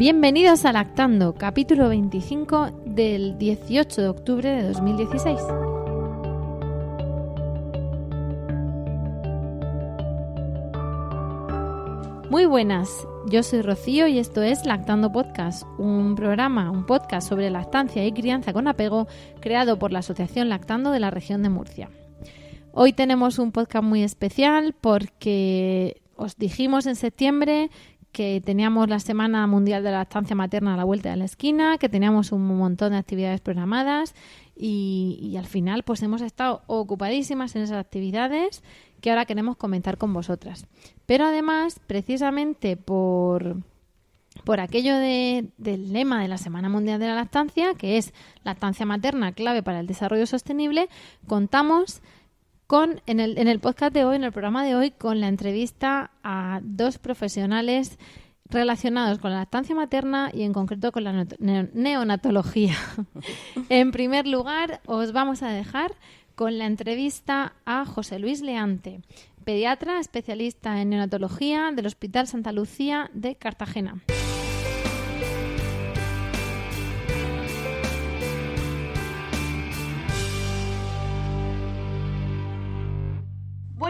Bienvenidos a Lactando, capítulo 25 del 18 de octubre de 2016. Muy buenas, yo soy Rocío y esto es Lactando Podcast, un programa, un podcast sobre lactancia y crianza con apego creado por la Asociación Lactando de la región de Murcia. Hoy tenemos un podcast muy especial porque os dijimos en septiembre que teníamos la Semana Mundial de la Lactancia Materna a la vuelta de la esquina, que teníamos un montón de actividades programadas y, al final pues hemos estado ocupadísimas en esas actividades que ahora queremos comentar con vosotras. Pero además, precisamente por, por aquello del lema de la Semana Mundial de la Lactancia, que es lactancia materna clave para el desarrollo sostenible, contamos con, en el, en el podcast de hoy, en el programa de hoy, con la entrevista a dos profesionales relacionados con la lactancia materna y en concreto con la neonatología. en primer lugar, os vamos a dejar con la entrevista a José Luis Leante, pediatra especialista en neonatología del Hospital Santa Lucía de Cartagena.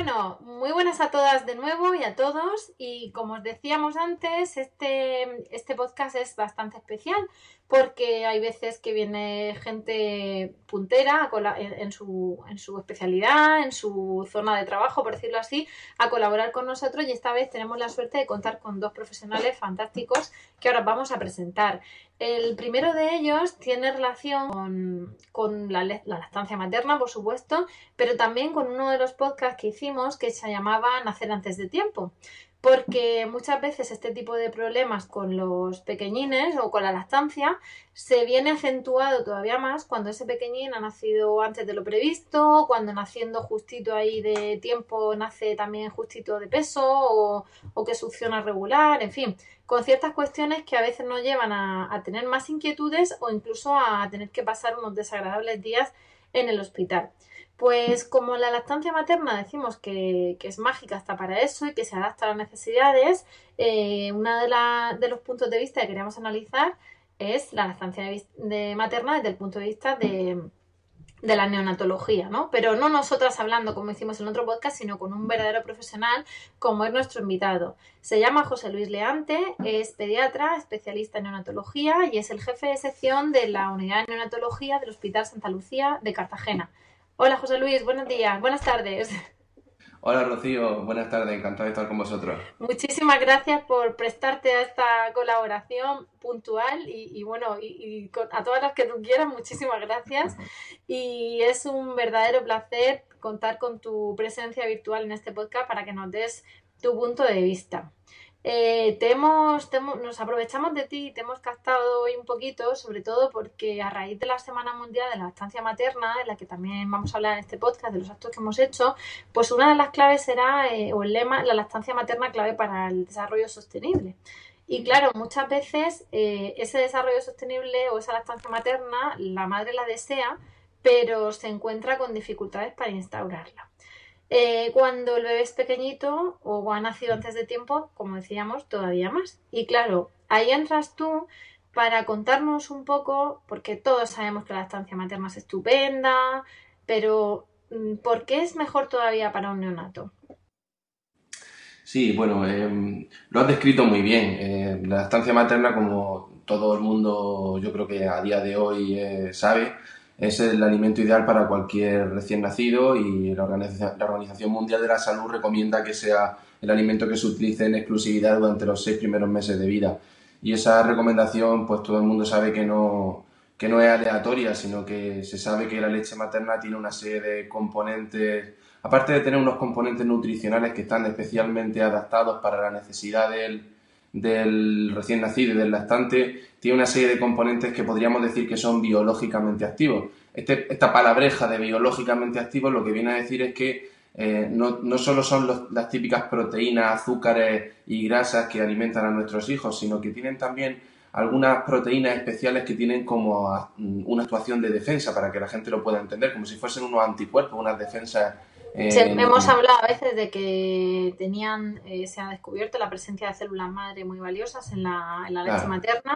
Bueno, muy buenas a todas de nuevo y a todos. Y como os decíamos antes, este, este podcast es bastante especial porque hay veces que viene gente puntera en, su, en su especialidad, en su zona de trabajo, por decirlo así, a colaborar con nosotros y esta vez tenemos la suerte de contar con dos profesionales fantásticos que ahora vamos a presentar. El primero de ellos tiene relación con, la, la, lactancia materna, por supuesto, pero también con uno de los podcasts que hicimos que se llamaba Nacer antes de tiempo. Porque muchas veces este tipo de problemas con los pequeñines o con la lactancia se viene acentuado todavía más cuando ese pequeñín ha nacido antes de lo previsto, cuando naciendo justito ahí de tiempo nace también justito de peso o, que succiona regular, en fin, con ciertas cuestiones que a veces nos llevan a, tener más inquietudes o incluso a tener que pasar unos desagradables días en el hospital. Pues como la lactancia materna decimos que, es mágica hasta para eso y que se adapta a las necesidades, eh, uno de, de, los puntos de vista que queríamos analizar es la lactancia materna desde el punto de vista de, de la neonatología, ¿no? Pero no nosotras hablando como hicimos en otro podcast, sino con un verdadero profesional como es nuestro invitado. Se llama José Luis Leante, es pediatra, especialista en neonatología y es el jefe de sección de la unidad de neonatología del Hospital Santa Lucía de Cartagena. Hola José Luis, buenos días, buenas tardes. Hola Rocío, buenas tardes, encantado de estar con vosotros. Muchísimas gracias por prestarte a esta colaboración puntual y, bueno, y, a todas las que tú quieras, muchísimas gracias. Y es un verdadero placer contar con tu presencia virtual en este podcast para que nos des tu punto de vista. Eh, nos aprovechamos de ti y te hemos captado hoy un poquito, sobre todo porque a raíz de la Semana Mundial de la Lactancia Materna, en la que también vamos a hablar en este podcast de los actos que hemos hecho, pues una de las claves será, eh, o el lema, la lactancia materna clave para el desarrollo sostenible. Y claro, muchas veces eh, ese desarrollo sostenible o esa lactancia materna, la madre la desea, pero se encuentra con dificultades para instaurarla. Eh, cuando el bebé es pequeñito o ha nacido antes de tiempo, como decíamos, todavía más. Y claro, ahí entras tú para contarnos un poco, porque todos sabemos que la estancia materna es estupenda, pero mm, ¿por qué es mejor todavía para un neonato? Sí, bueno, em, lo has descrito muy bien. Eh, la estancia materna, como todo el mundo yo creo que a día de hoy eh, sabe, es el alimento ideal para cualquier recién nacido y la Organización, Mundial de la Salud recomienda que sea el alimento que se utilice en exclusividad durante los seis primeros meses de vida. Y esa recomendación, pues todo el mundo sabe que no, que no es aleatoria, sino que se sabe que la leche materna tiene una serie de componentes aparte de tener unos componentes nutricionales que están especialmente adaptados para la necesidad del, del recién nacido y del lactante, tiene una serie de componentes que podríamos decir que son biológicamente activos. Este, esta palabreja de biológicamente activos lo que viene a decir es que eh, no, no, solo son las típicas proteínas, azúcares y grasas que alimentan a nuestros hijos, sino que tienen también algunas proteínas especiales que tienen como una actuación de defensa para que la gente lo pueda entender, como si fuesen unos anticuerpos, unas defensas eh, hemos hablado a veces de que tenían, eh, se ha descubierto la presencia de células madre muy valiosas en la, en la leche materna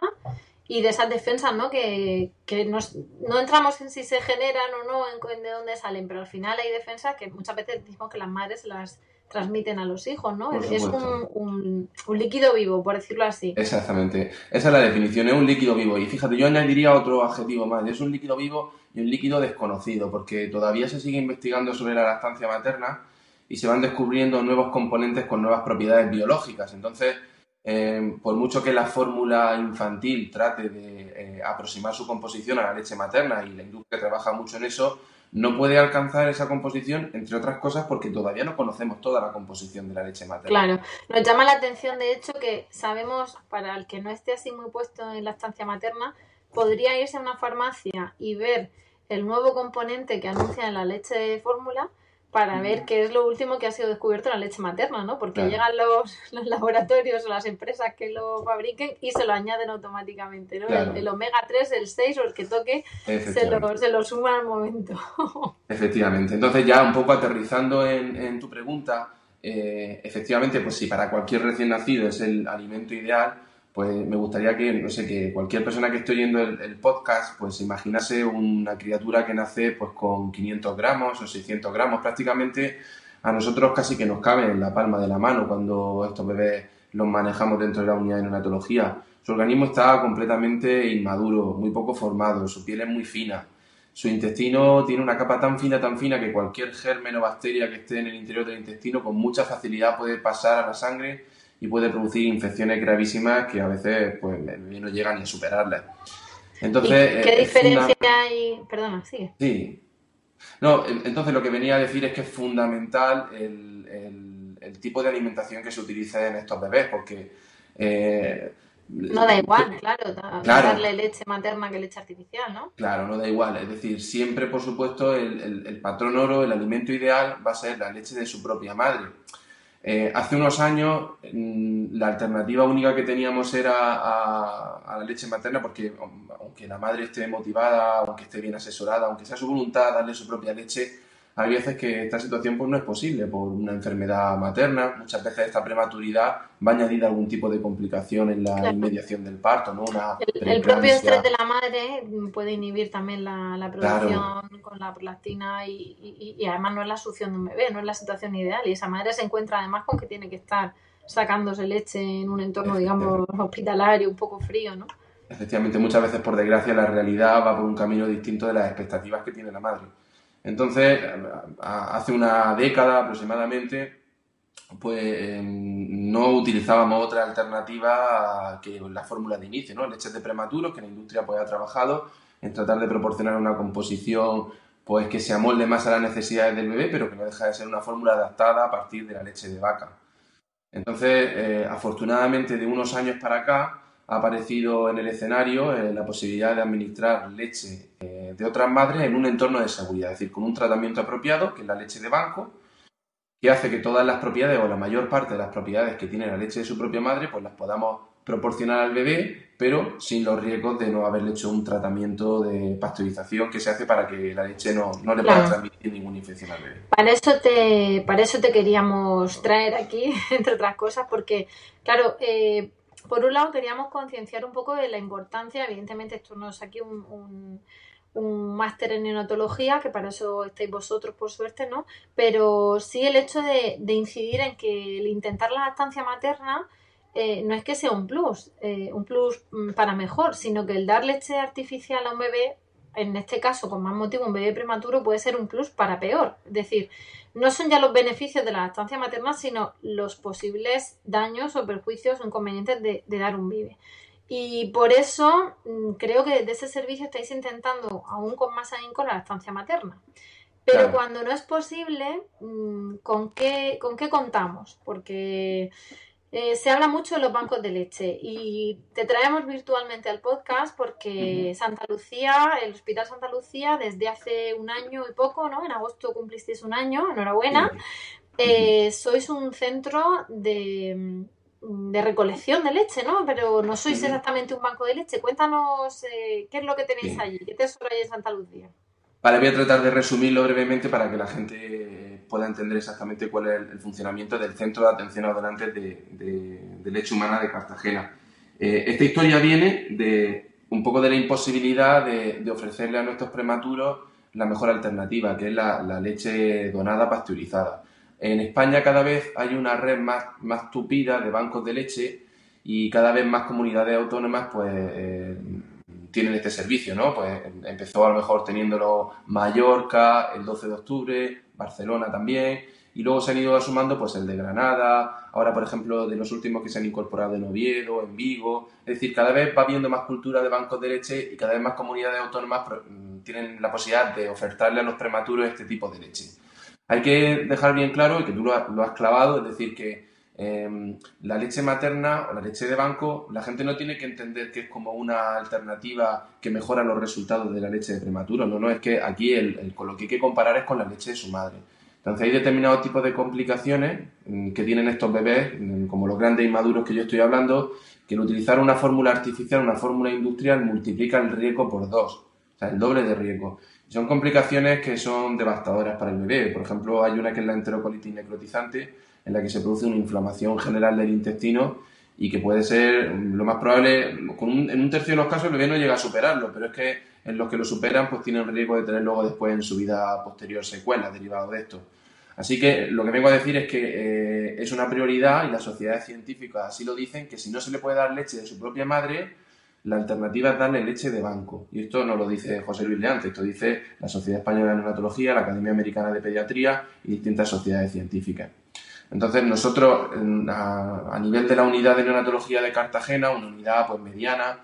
y de esas defensas, ¿no? Que, que nos, no entramos en si se generan o no, en, de dónde salen, pero al final hay defensas que muchas veces decimos que las madres las transmiten a los hijos, ¿no? Es un, un, líquido vivo, por decirlo así. Exactamente. Esa es la definición, es un líquido vivo. Y fíjate, yo añadiría otro adjetivo más. Es un líquido vivo y un líquido desconocido, porque todavía se sigue investigando sobre la lactancia materna y se van descubriendo nuevos componentes con nuevas propiedades biológicas. Entonces, eh, por mucho que la fórmula infantil trate de eh, aproximar su composición a la leche materna y la industria trabaja mucho en eso, no puede alcanzar esa composición, entre otras cosas, porque todavía no conocemos toda la composición de la leche materna. Claro, nos llama la atención, de hecho, que sabemos, para el que no esté así muy puesto en la estancia materna, podría irse a una farmacia y ver el nuevo componente que anuncia en la leche de fórmula para ver qué es lo último que ha sido descubierto en la leche materna, ¿no? Porque llegan los, laboratorios o las empresas que lo fabriquen y se lo añaden automáticamente, ¿no? El, omega 3, el 6 o el que toque se lo, se lo suma al momento. Efectivamente. Entonces ya un poco aterrizando en, tu pregunta, eh, efectivamente, pues si para cualquier recién nacido es el alimento ideal, pues me gustaría que, no sé, que cualquier persona que esté oyendo el, podcast, pues imaginase una criatura que nace pues con 500 gramos o 600 gramos, prácticamente a nosotros casi que nos cabe en la palma de la mano cuando estos bebés los manejamos dentro de la unidad de neonatología. Su organismo está completamente inmaduro, muy poco formado, su piel es muy fina, su intestino tiene una capa tan fina, tan fina que cualquier germen o bacteria que esté en el interior del intestino con mucha facilidad puede pasar a la sangre y puede producir infecciones gravísimas que a veces pues no llegan ni a superarlas. Entonces, ¿Qué diferencia hay? Perdona, sigue. Sí. No, entonces lo que venía a decir es que es fundamental el, tipo de alimentación que se utiliza en estos bebés, porque... Eh, no da igual, claro, darle leche materna que leche artificial, ¿no? Claro, no da igual. Es decir, siempre, por supuesto, el, el patrón oro, el alimento ideal, va a ser la leche de su propia madre. Eh, hace unos años mm, la alternativa única que teníamos era a, la leche materna porque aunque la madre esté motivada, aunque esté bien asesorada, aunque sea su voluntad darle su propia leche, hay veces que esta situación pues, no es posible por una enfermedad materna. Muchas veces esta prematuridad va a añadir algún tipo de complicación en la inmediación del parto, ¿no? el, propio estrés de la madre puede inhibir también la, producción con la prolactina y, además no es la succión de un bebé, no es la situación ideal. Y esa madre se encuentra además con que tiene que estar sacándose leche en un entorno, digamos, hospitalario, un poco frío, ¿no? Efectivamente, muchas veces, por desgracia, la realidad va por un camino distinto de las expectativas que tiene la madre. Entonces, hace una década aproximadamente, pues em, no utilizábamos otra alternativa que la fórmula de inicio, ¿no? Leches de prematuros, que la industria pues ha trabajado en tratar de proporcionar una composición pues que se amolde más a las necesidades del bebé, pero que no deja de ser una fórmula adaptada a partir de la leche de vaca. Entonces, eh, afortunadamente de unos años para acá, ha aparecido en el escenario eh, la posibilidad de administrar leche eh, de otras madres en un entorno de seguridad, es decir, con un tratamiento apropiado, que es la leche de banco, que hace que todas las propiedades o la mayor parte de las propiedades que tiene la leche de su propia madre, pues las podamos proporcionar al bebé, pero sin los riesgos de no haberle hecho un tratamiento de pasteurización que se hace para que la leche no, le pueda transmitir ninguna infección al bebé. Para eso te, para eso te queríamos traer aquí, entre otras cosas, porque, claro, eh, por un lado queríamos concienciar un poco de la importancia, evidentemente esto no es aquí un, máster en neonatología, que para eso estáis vosotros por suerte, ¿no? Pero sí el hecho de, incidir en que el intentar la lactancia materna eh, no es que sea un plus, eh, un plus mm, para mejor, sino que el dar leche artificial a un bebé, en este caso con más motivo un bebé prematuro, puede ser un plus para peor. Es decir, no son ya los beneficios de la lactancia materna, sino los posibles daños o perjuicios o inconvenientes de, dar un vive. Y por eso mm, creo que desde ese servicio estáis intentando, aún con más ahínco, la lactancia materna. Pero cuando no es posible, mm, ¿con qué, ¿con qué contamos? Porque eh, se habla mucho de los bancos de leche y te traemos virtualmente al podcast porque Santa Lucía, el Hospital Santa Lucía, desde hace un año y poco, ¿no? En agosto cumplisteis un año, enhorabuena. Eh, sois un centro de, de, recolección de leche, ¿no? Pero no sois exactamente un banco de leche. Cuéntanos eh, qué es lo que tenéis allí, qué tesoro hay en Santa Lucía. Vale, voy a tratar de resumirlo brevemente para que la gente pueda entender exactamente cuál es el, funcionamiento del Centro de Atención a Donantes de, Leche Humana de Cartagena. Eh, esta historia viene de un poco de la imposibilidad de, ofrecerle a nuestros prematuros la mejor alternativa, que es la, leche donada pasteurizada. En España cada vez hay una red más, más tupida de bancos de leche y cada vez más comunidades autónomas pues eh, tienen este servicio, ¿no? Pues empezó a lo mejor teniéndolo Mallorca el 12 de octubre, Barcelona también, y luego se han ido sumando pues el de Granada, ahora por ejemplo de los últimos que se han incorporado en Oviedo, en Vigo, es decir, cada vez va habiendo más cultura de bancos de leche y cada vez más comunidades autónomas mm, tienen la posibilidad de ofertarle a los prematuros este tipo de leche. Hay que dejar bien claro, y que tú lo has clavado, es decir, que Em, la leche materna o la leche de banco, la gente no tiene que entender que es como una alternativa que mejora los resultados de la leche de prematuro. No, no, es que aquí el, con lo que hay que comparar es con la leche de su madre. Entonces hay determinados tipos de complicaciones mm, que tienen estos bebés, mm, como los grandes inmaduros que yo estoy hablando, que el utilizar una fórmula artificial, una fórmula industrial, multiplica el riesgo por dos, o sea, el doble de riesgo. Son complicaciones que son devastadoras para el bebé. Por ejemplo, hay una que es la enterocolitis necrotizante, en la que se produce una inflamación general del intestino y que puede ser lo más probable, en un tercio de los casos el bebé no llega a superarlo, pero es que en los que lo superan pues tienen riesgo de tener luego después en su vida posterior secuelas derivadas de esto. Así que lo que vengo a decir es que eh, es una prioridad y las sociedades científicas así lo dicen, que si no se le puede dar leche de su propia madre, la alternativa es darle leche de banco. Y esto no lo dice José Luis Leante, esto dice la Sociedad Española de Neonatología, la Academia Americana de Pediatría y distintas sociedades científicas. Entonces nosotros a, nivel de la unidad de neonatología de Cartagena, una unidad pues mediana,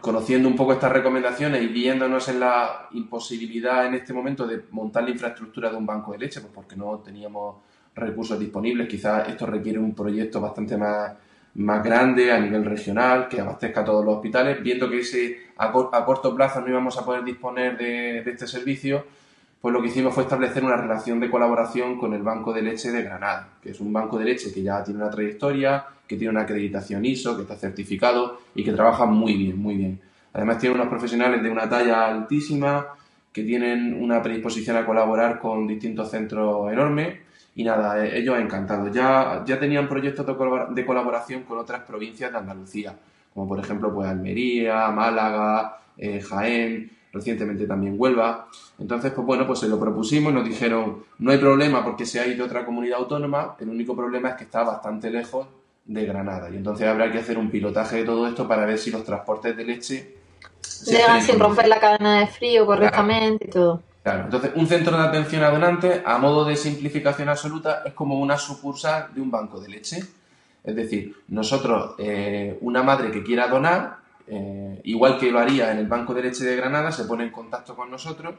conociendo un poco estas recomendaciones y viéndonos en la imposibilidad en este momento de montar la infraestructura de un banco de leche, pues porque no teníamos recursos disponibles, quizás esto requiere un proyecto bastante más, más grande a nivel regional, que abastezca a todos los hospitales, viendo que ese a, corto plazo no íbamos a poder disponer de este servicio, pues lo que hicimos fue establecer una relación de colaboración con el Banco de Leche de Granada, que es un banco de leche que ya tiene una trayectoria, que tiene una acreditación ISO, que está certificado y que trabaja muy bien, muy bien. Además tiene unos profesionales de una talla altísima, que tienen una predisposición a colaborar con distintos centros enormes y nada, eh, ellos encantados. Ya, ya tenían proyectos de colaboración con otras provincias de Andalucía, como por ejemplo pues Almería, Málaga, eh, Jaén, recientemente también Huelva. Entonces, pues bueno, pues se lo propusimos y nos dijeron, no hay problema porque se ha ido otra comunidad autónoma, el único problema es que está bastante lejos de Granada. Y entonces habrá que hacer un pilotaje de todo esto para ver si los transportes de leche... Llegan sin romper la cadena de frío correctamente y todo. Claro, entonces un centro de atención a donantes, a modo de simplificación absoluta, es como una sucursal de un banco de leche. Es decir, nosotros, eh, una madre que quiera donar, eh, igual que lo haría en el Banco de Leche de Granada, se pone en contacto con nosotros,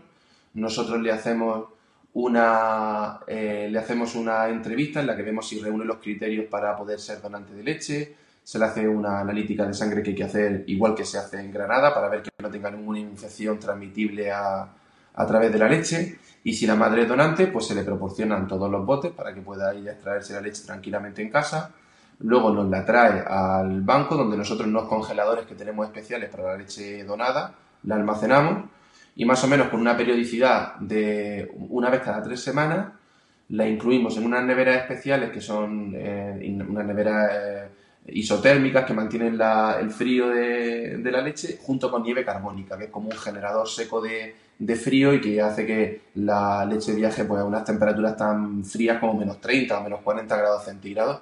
nosotros le hacemos una, eh, le hacemos una entrevista en la que vemos si reúne los criterios para poder ser donante de leche, se le hace una analítica de sangre que hay que hacer igual que se hace en Granada para ver que no tenga ninguna infección transmitible a, a través de la leche y si la madre es donante, pues se le proporcionan todos los botes para que pueda ir a extraerse la leche tranquilamente en casa luego nos la trae al banco donde nosotros unos congeladores que tenemos especiales para la leche donada, la almacenamos y más o menos con una periodicidad de una vez cada tres semanas la incluimos en unas neveras especiales que son eh, unas neveras eh, isotérmicas que mantienen el frío de, la leche junto con nieve carbónica, que es como un generador seco de, frío y que hace que la leche viaje pues, a unas temperaturas tan frías como menos 30 o menos 40 grados centígrados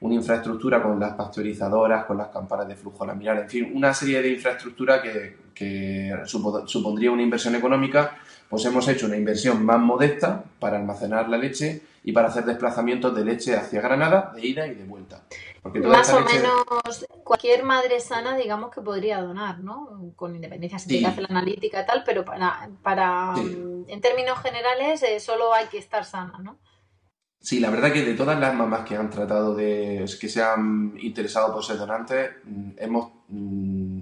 una infraestructura con las pasteurizadoras, con las campanas de flujo laminar, en fin, una serie de infraestructura que, que supondría una inversión económica, pues hemos hecho una inversión más modesta para almacenar la leche y para hacer desplazamientos de leche hacia Granada, de ida y de vuelta. Porque más o leche... menos cualquier madre sana, digamos que podría donar, ¿no? Con independencia si sí. hace la analítica y tal, pero para, para sí. en términos generales eh, solo hay que estar sana, ¿no? Sí, la verdad que de todas las mamás que han tratado de, que se han interesado por ser donantes, hemos,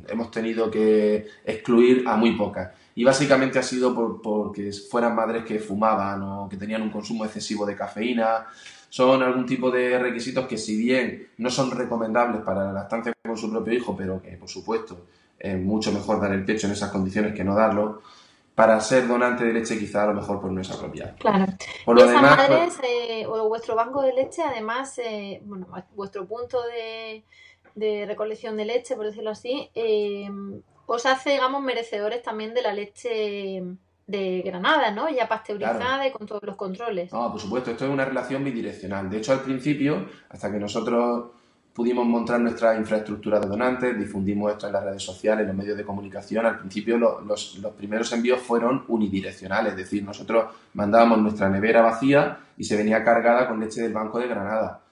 hemos tenido que excluir a muy pocas. Y básicamente ha sido por, porque fueran madres que fumaban o que tenían un consumo excesivo de cafeína. Son algún tipo de requisitos que si bien no son recomendables para la lactancia con su propio hijo, pero que por supuesto es mucho mejor dar el pecho en esas condiciones que no darlo, para ser donante de leche quizá a lo mejor pues no es apropiado. Claro. Por y lo demás, madres, pues... eh, o vuestro banco de leche, además, eh, bueno, vuestro punto de, de, recolección de leche, por decirlo así, eh, os hace, digamos, merecedores también de la leche de Granada, ¿no? Ya pasteurizada claro. y con todos los controles. No, por supuesto, esto es una relación bidireccional. De hecho, al principio, hasta que nosotros pudimos montar nuestra infraestructura de donantes, difundimos esto en las redes sociales, en los medios de comunicación. Al principio los, los, primeros envíos fueron unidireccionales, es decir, nosotros mandábamos nuestra nevera vacía y se venía cargada con leche del Banco de Granada.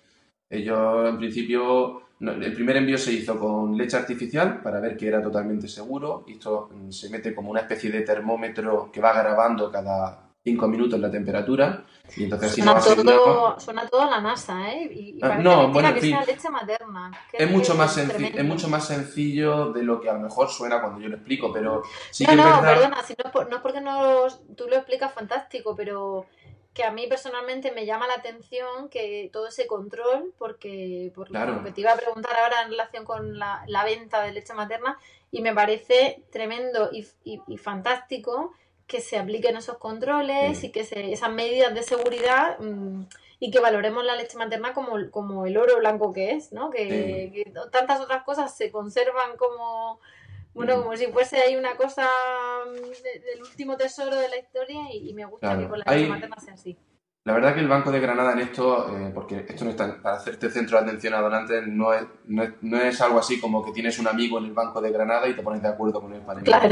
Ellos, en principio, el primer envío se hizo con leche artificial para ver que era totalmente seguro. Esto se mete como una especie de termómetro que va grabando cada 5 minutos la temperatura. Y entonces, suena, si no todo, suena todo a la NASA, ¿eh? Y, y ah, no, bueno, que fin, sea leche materna. Es mucho, más es mucho más sencillo de lo que a lo mejor suena cuando yo lo explico, pero sí no, que no, es verdad... perdona, si no, no es porque no tú lo explicas fantástico, pero que a mí personalmente me llama la atención que todo ese control, porque por Claro. lo que te iba a preguntar ahora en relación con la, la venta de leche materna, y me parece tremendo y, y- y fantástico que se apliquen esos controles Sí. y que se, esas medidas de seguridad mm, y que valoremos la leche materna como, como el oro blanco que es, ¿no? Que, que tantas otras cosas se conservan como, bueno, Mm. como si fuese ahí una cosa mm, de- del último tesoro de la historia y, y me gusta Claro. que con la Hay- leche materna sea así. La verdad que el Banco de Granada en esto, eh, porque esto no está para hacerte centro de atención a donantes, no es, no, es, no es algo así como que tienes un amigo en el Banco de Granada y te pones de acuerdo con él para. Claro.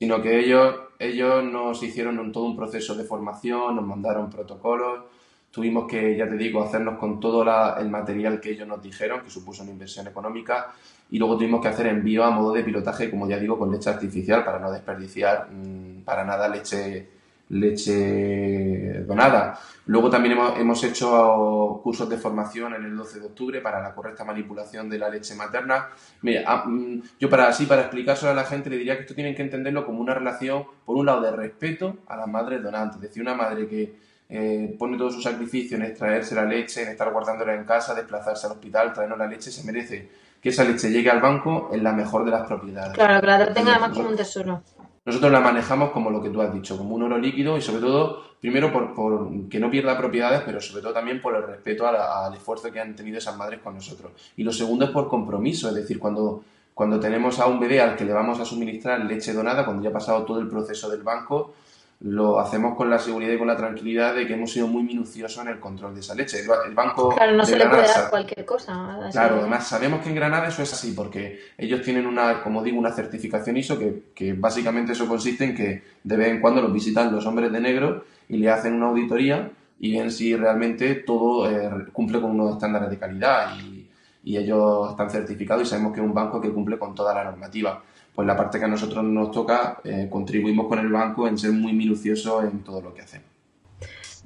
Sino que ellos, ellos nos hicieron todo un proceso de formación, nos mandaron protocolos, tuvimos que, ya te digo, hacernos con todo el material que ellos nos dijeron, que supuso una inversión económica, y luego tuvimos que hacer envío a modo de pilotaje, como ya digo, con leche artificial para no desperdiciar mm, para nada leche, leche donada. Luego también hemos, hemos hecho cursos de formación en el 12 de octubre para la correcta manipulación de la leche materna. Mira, ah, mm, yo para así, para explicárselo a la gente, le diría que esto tienen que entenderlo como una relación, por un lado, de respeto a las madres donantes. Es decir, una madre que eh, pone todo su sacrificio en extraerse la leche, en estar guardándola en casa, desplazarse al hospital, traernos la leche, se merece que esa leche llegue al banco en la mejor de las propiedades. Claro, que la tenga además como un tesoro. Nosotros la manejamos como lo que tú has dicho, como un oro líquido y sobre todo, primero por, por que no pierda propiedades, pero sobre todo también por el respeto al esfuerzo que han tenido esas madres con nosotros. Y lo segundo es por compromiso, es decir, cuando, cuando tenemos a un bebé al que le vamos a suministrar leche donada, cuando ya ha pasado todo el proceso del banco, lo hacemos con la seguridad y con la tranquilidad de que hemos sido muy minuciosos en el control de esa leche. El, banco claro, no se le puede dar cualquier cosa. Claro, además sabemos que en Granada eso es así, porque ellos tienen una, como digo, una certificación ISO que, que básicamente eso consiste en que de vez en cuando los visitan los hombres de negro y le hacen una auditoría y ven si realmente todo eh, cumple con unos estándares de calidad y, y ellos están certificados y sabemos que es un banco que cumple con toda la normativa pues la parte que a nosotros nos toca, eh, contribuimos con el banco en ser muy minuciosos en todo lo que hacemos.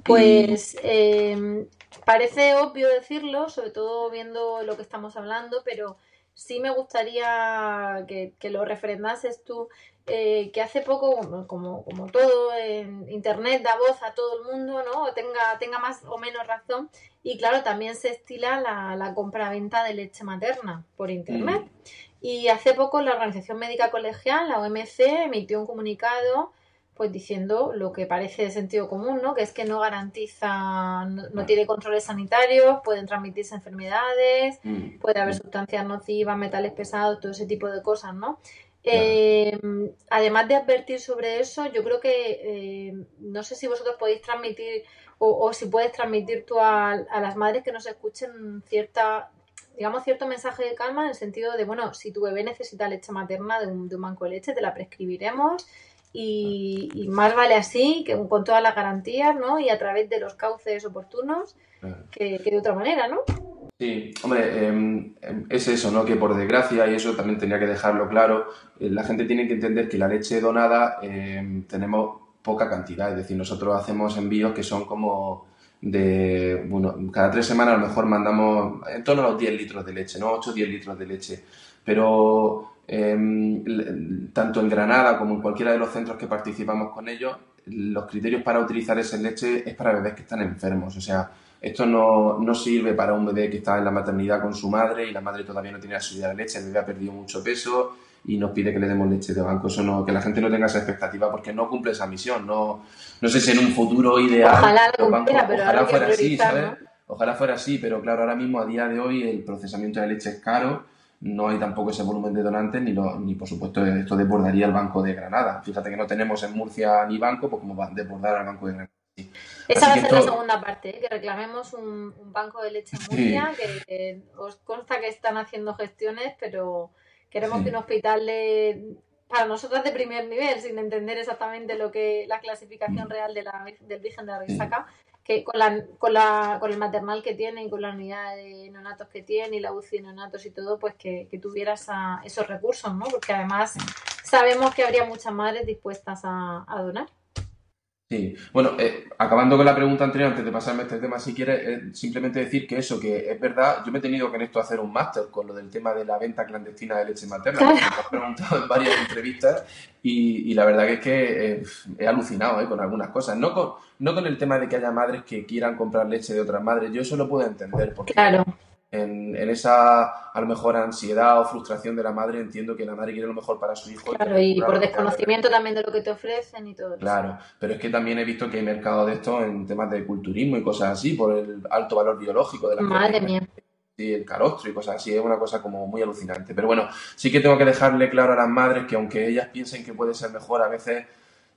Pues em, parece obvio decirlo, sobre todo viendo lo que estamos hablando, pero sí me gustaría que, lo refrendases tú, eh, que hace poco, como, como todo en Internet da voz a todo el mundo, ¿no? Tenga, tenga más o menos razón. Y claro, también se estila la, la compra-venta de leche materna por Internet. Mm. Y hace poco la Organización Médica Colegial, la OMC, emitió un comunicado pues diciendo lo que parece de sentido común, ¿no? Que es que no garantiza, no, tiene controles sanitarios, pueden transmitirse enfermedades, mm. puede haber sustancias nocivas, metales pesados, todo ese tipo de cosas, ¿no? Eh, además de advertir sobre eso, yo creo que eh, no sé si vosotros podéis transmitir o, si puedes transmitir tú a, a, las madres que nos escuchen cierta digamos, cierto mensaje de calma en el sentido de, bueno, si tu bebé necesita leche materna de un, de un banco de leche, te la prescribiremos y, más vale así, que con todas las garantías, ¿no? Y a través de los cauces oportunos que, de otra manera, ¿no? Sí, hombre, em, es eso, ¿no? Que por desgracia, y eso también tenía que dejarlo claro, eh, la gente tiene que entender que la leche donada em, tenemos poca cantidad, es decir, nosotros hacemos envíos que son como de, bueno, cada tres semanas a lo mejor mandamos en torno a los 10 litros de leche, ¿no? 8 o 10 litros de leche. Pero em, tanto en Granada como en cualquiera de los centros que participamos con ellos, los criterios para utilizar esa leche es para bebés que están enfermos. O sea, esto no, no, sirve para un bebé que está en la maternidad con su madre y la madre todavía no tiene la subida de leche, el bebé ha perdido mucho peso y nos pide que le demos leche de banco. Eso no, que la gente no tenga esa expectativa porque no cumple esa misión. No, no sé si en un futuro ideal ojalá, ojalá fuera así, ¿sabes? Ojalá fuera así, pero claro, ahora mismo a día de hoy el procesamiento de leche es caro, no hay tampoco ese volumen de donantes, ni, ni por supuesto esto desbordaría el Banco de Granada. Fíjate que no tenemos en Murcia ni banco, pues como va a desbordar al Banco de Granada. Esa va a ser la segunda parte, ¿eh? que reclamemos un, banco de leche en Murcia, que os consta que están haciendo gestiones, pero Queremos que un hospital para nosotras de primer nivel, sin entender exactamente lo que la clasificación mm. real de la, del Virgen de la Risaca, que con, la, con, la, con el maternal que tiene y con la unidad de neonatos que tiene y la UCI de neonatos y todo, pues que, que tuviera esos recursos, ¿no? Porque además sabemos que habría muchas madres dispuestas a donar. Sí, bueno, eh, acabando con la pregunta anterior, antes de pasarme a este tema, si quieres, simplemente decir que eso, que es verdad, yo me he tenido que en esto hacer un máster con lo del tema de la venta clandestina de leche materna, me he preguntado en varias entrevistas y, la verdad que es que eh, he alucinado eh, con algunas cosas, no con, no con el tema de que haya madres que quieran comprar leche de otras madres, yo eso lo puedo entender, porque claro en, esa, a lo mejor, ansiedad o frustración de la madre, entiendo que la madre quiere lo mejor para su hijo. Claro, y, por desconocimiento también de lo que te ofrecen y todo Claro, pero es que también he visto que hay mercado de esto en temas de culturismo y cosas así, por el alto valor biológico de la Madre mía. Sí, el calostro y cosas así, es una cosa como muy alucinante. Pero bueno, sí que tengo que dejarle claro a las madres que aunque ellas piensen que puede ser mejor, a veces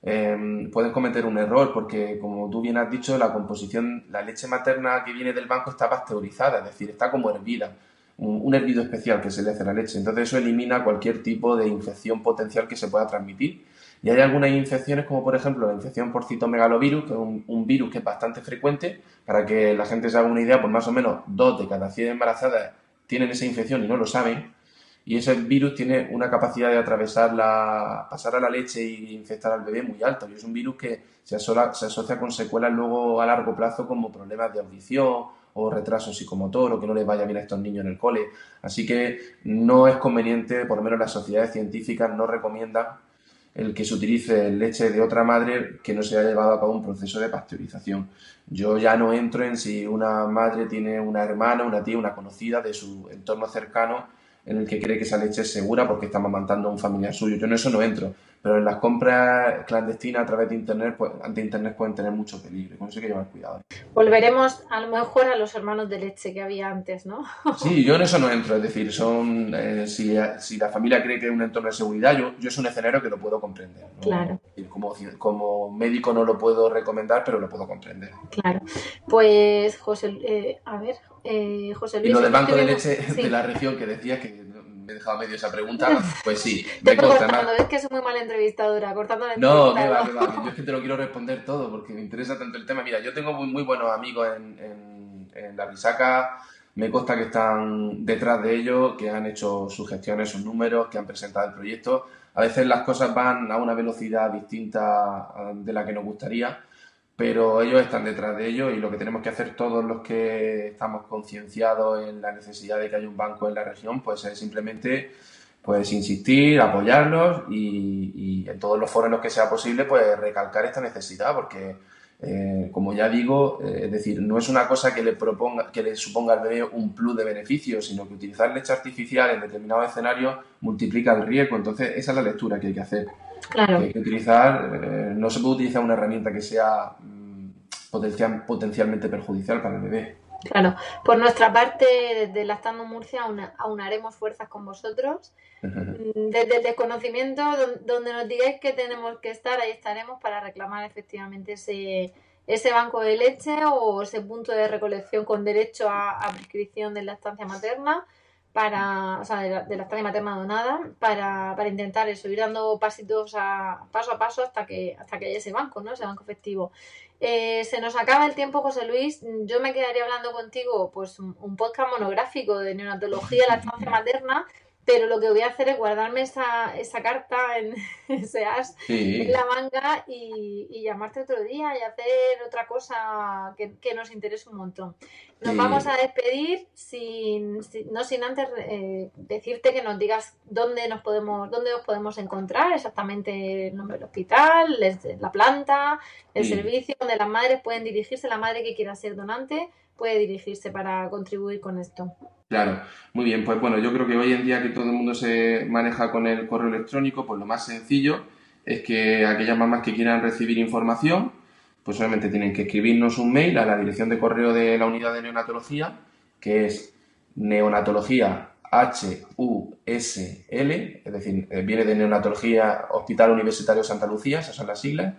eh, pueden cometer un error porque, como tú bien has dicho, la composición, la leche materna que viene del banco está pasteurizada, es decir, está como hervida, un, hervido especial que se le hace a la leche. Entonces eso elimina cualquier tipo de infección potencial que se pueda transmitir. Y hay algunas infecciones como por ejemplo la infección por citomegalovirus, que es un, virus que es bastante frecuente, para que la gente se haga una idea, pues más o menos dos de cada 100 embarazadas tienen esa infección y no lo saben y ese virus tiene una capacidad de atravesar la, pasar a la leche e infectar al bebé muy alta. Y es un virus que se, se asocia con secuelas luego a largo plazo como problemas de audición o retraso psicomotor o que no les vaya bien a estos niños en el cole. Así que no es conveniente, por lo menos las sociedades científicas no recomiendan el que se utilice leche de otra madre que no se haya llevado a cabo un proceso de pasteurización. Yo ya no entro en si una madre tiene una hermana, una tía, una conocida de su entorno cercano en el que cree que esa leche es segura porque está amamantando a un familiar suyo. Yo en eso no entro. Pero en las compras clandestinas a través de Internet, pues, ante Internet pueden tener mucho peligro. Con eso hay que llevar cuidado. Volveremos a lo mejor a los hermanos de leche que había antes, ¿no? Sí, yo en eso no entro. Es decir, son eh, si, si, la familia cree que es un entorno de seguridad, yo, yo es un escenario que lo puedo comprender. Claro. Como, como médico no lo puedo recomendar, pero lo puedo comprender. Claro. Pues, José, eh, a ver, eh, José Luis. Y lo del banco de leche de la región que decía que me he dejado medio esa pregunta, pues sí, me consta. Cuando ves que soy muy mal entrevistadora, cortando la No, que va, que va, yo es que te lo quiero responder todo porque me interesa tanto el tema. Mira, yo tengo muy, muy buenos amigos en, en, en la risaca, me consta que están detrás de ellos, que han hecho sus gestiones, sus números, que han presentado el proyecto. A veces las cosas van a una velocidad distinta de la que nos gustaría pero ellos están detrás de ello y lo que tenemos que hacer todos los que estamos concienciados en la necesidad de que haya un banco en la región, pues es simplemente pues insistir, apoyarlos y, en todos los foros en los que sea posible, pues recalcar esta necesidad, porque eh, como ya digo, eh, es decir, no es una cosa que le proponga, que le suponga al bebé un plus de beneficios, sino que utilizar leche artificial en determinados escenarios multiplica el riesgo. Entonces, esa es la lectura que hay que hacer. Claro. hay que utilizar, eh, no se puede utilizar una herramienta que sea mm, potencial, potencialmente perjudicial para el bebé. Claro, por nuestra parte, desde Lactando Murcia, aunaremos fuerzas con vosotros. Mm, desde el desconocimiento, donde nos digáis que tenemos que estar, ahí estaremos para reclamar efectivamente ese, ese banco de leche o ese punto de recolección con derecho a, a prescripción de lactancia materna para, o sea, de la, de estancia materna donada, para, para, intentar eso, ir dando pasitos a, paso a paso hasta que, hasta que haya ese banco, ¿no? Ese banco efectivo. Eh, se nos acaba el tiempo, José Luis. Yo me quedaría hablando contigo, pues, un, un podcast monográfico de neonatología la estancia materna, pero lo que voy a hacer es guardarme esa, esa carta en ese as en la manga y, y, llamarte otro día y hacer otra cosa que, que nos interese un montón. Nos vamos a despedir sin, no sin antes eh, decirte que nos digas dónde nos podemos, dónde os podemos encontrar, exactamente el nombre del hospital, la planta, el servicio, donde las madres pueden dirigirse, la madre que quiera ser donante puede dirigirse para contribuir con esto. Claro, muy bien, pues bueno, yo creo que hoy en día que todo el mundo se maneja con el correo electrónico, pues lo más sencillo es que aquellas mamás que quieran recibir información, pues obviamente tienen que escribirnos un mail a la dirección de correo de la unidad de neonatología, que es neonatología H-U-S-L, es decir, eh, viene de Neonatología Hospital Universitario Santa Lucía, esas son las siglas,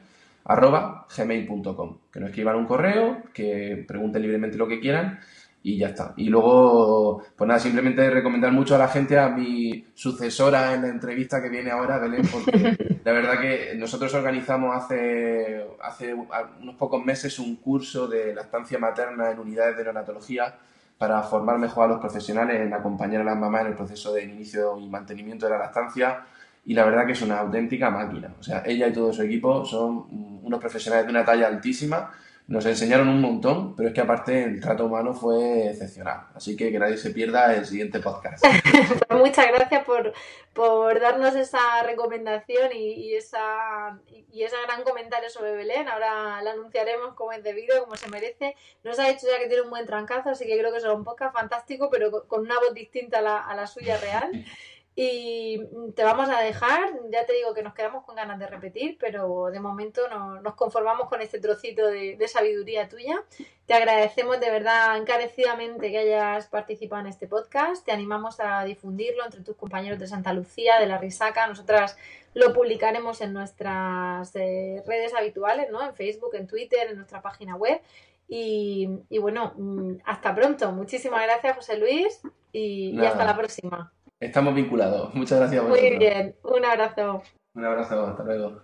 arroba gmail.com. Que nos escriban un correo, que pregunten libremente lo que quieran y ya está. Y luego, pues nada, simplemente recomendar mucho a la gente a mi sucesora en la entrevista que viene ahora, Belén, porque la verdad que nosotros organizamos hace, hace unos pocos meses un curso de lactancia materna en unidades de neonatología para formar mejor a los profesionales en acompañar a las mamás en el proceso de inicio y mantenimiento de la lactancia y la verdad que es una auténtica máquina. O sea, ella y todo su equipo son unos profesionales de una talla altísima nos enseñaron un montón, pero es que aparte el trato humano fue excepcional. Así que que nadie se pierda el siguiente podcast. Pues muchas gracias por, por, darnos esa recomendación y, esa, y, ese gran comentario sobre Belén. Ahora la anunciaremos como es debido, como se merece. Nos ha dicho ya que tiene un buen trancazo, así que creo que será un podcast fantástico, pero con una voz distinta a la, a la suya real. Y te vamos a dejar, ya te digo que nos quedamos con ganas de repetir, pero de momento no, nos conformamos con este trocito de, sabiduría tuya. Te agradecemos de verdad encarecidamente que hayas participado en este podcast. Te animamos a difundirlo entre tus compañeros de Santa Lucía, de la Risaca. Nosotras lo publicaremos en nuestras eh, redes habituales, ¿no? En Facebook, en Twitter, en nuestra página web. Y, bueno, mm, hasta pronto. Muchísimas gracias, José Luis, y hasta la próxima. Estamos vinculados. Muchas gracias. Muy bien, un abrazo. Un abrazo, hasta luego.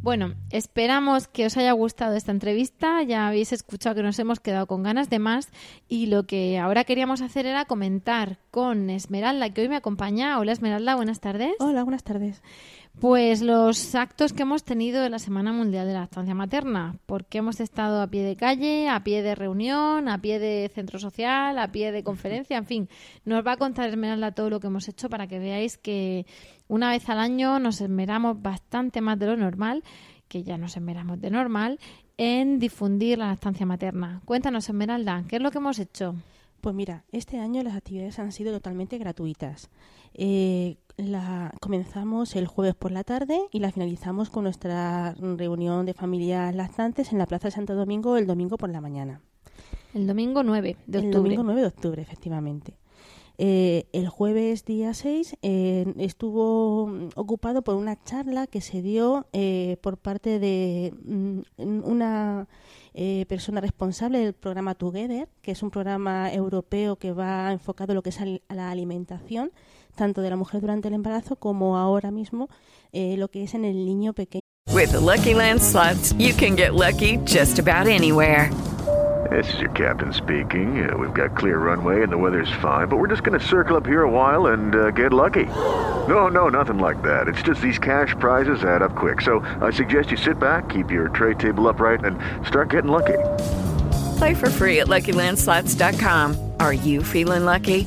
Bueno, esperamos que os haya gustado esta entrevista. Ya habéis escuchado que nos hemos quedado con ganas de más y lo que ahora queríamos hacer era comentar con Esmeralda, que hoy me acompaña. Hola Esmeralda, buenas tardes. Hola, buenas tardes. Pues los actos que hemos tenido en la Semana Mundial de la Lactancia Materna, porque hemos estado a pie de calle, a pie de reunión, a pie de centro social, a pie de conferencia, en fin, nos va a contar Esmeralda todo lo que hemos hecho para que veáis que una vez al año nos esmeramos bastante más de lo normal, que ya nos esmeramos de normal, en difundir la lactancia materna. Cuéntanos, Esmeralda, ¿qué es lo que hemos hecho? Pues mira, este año las actividades han sido totalmente gratuitas. Eh, la comenzamos el jueves por la tarde y la finalizamos con nuestra reunión de familias lactantes en la Plaza de Santo Domingo el domingo por la mañana. El domingo 9 de octubre. El domingo 9 de octubre, efectivamente. Eh, el jueves día 6 eh, estuvo ocupado por una charla que se dio eh, por parte de mm, una eh, persona responsable del programa Together, que es un programa europeo que va enfocado en lo que es a la alimentación, tanto de la mujer durante el embarazo como ahora mismo eh, lo que es en el niño pequeño. With the Lucky Land slots, you can get lucky just about anywhere. This is your captain speaking. Uh, we've got clear runway and the weather's fine, but we're just going to circle up here a while and uh, get lucky. No, no, nothing like that. It's just these cash prizes add up quick. So I suggest you sit back, keep your tray table upright, and start getting lucky. Play for free at LuckyLandSlots.com. Are you feeling lucky?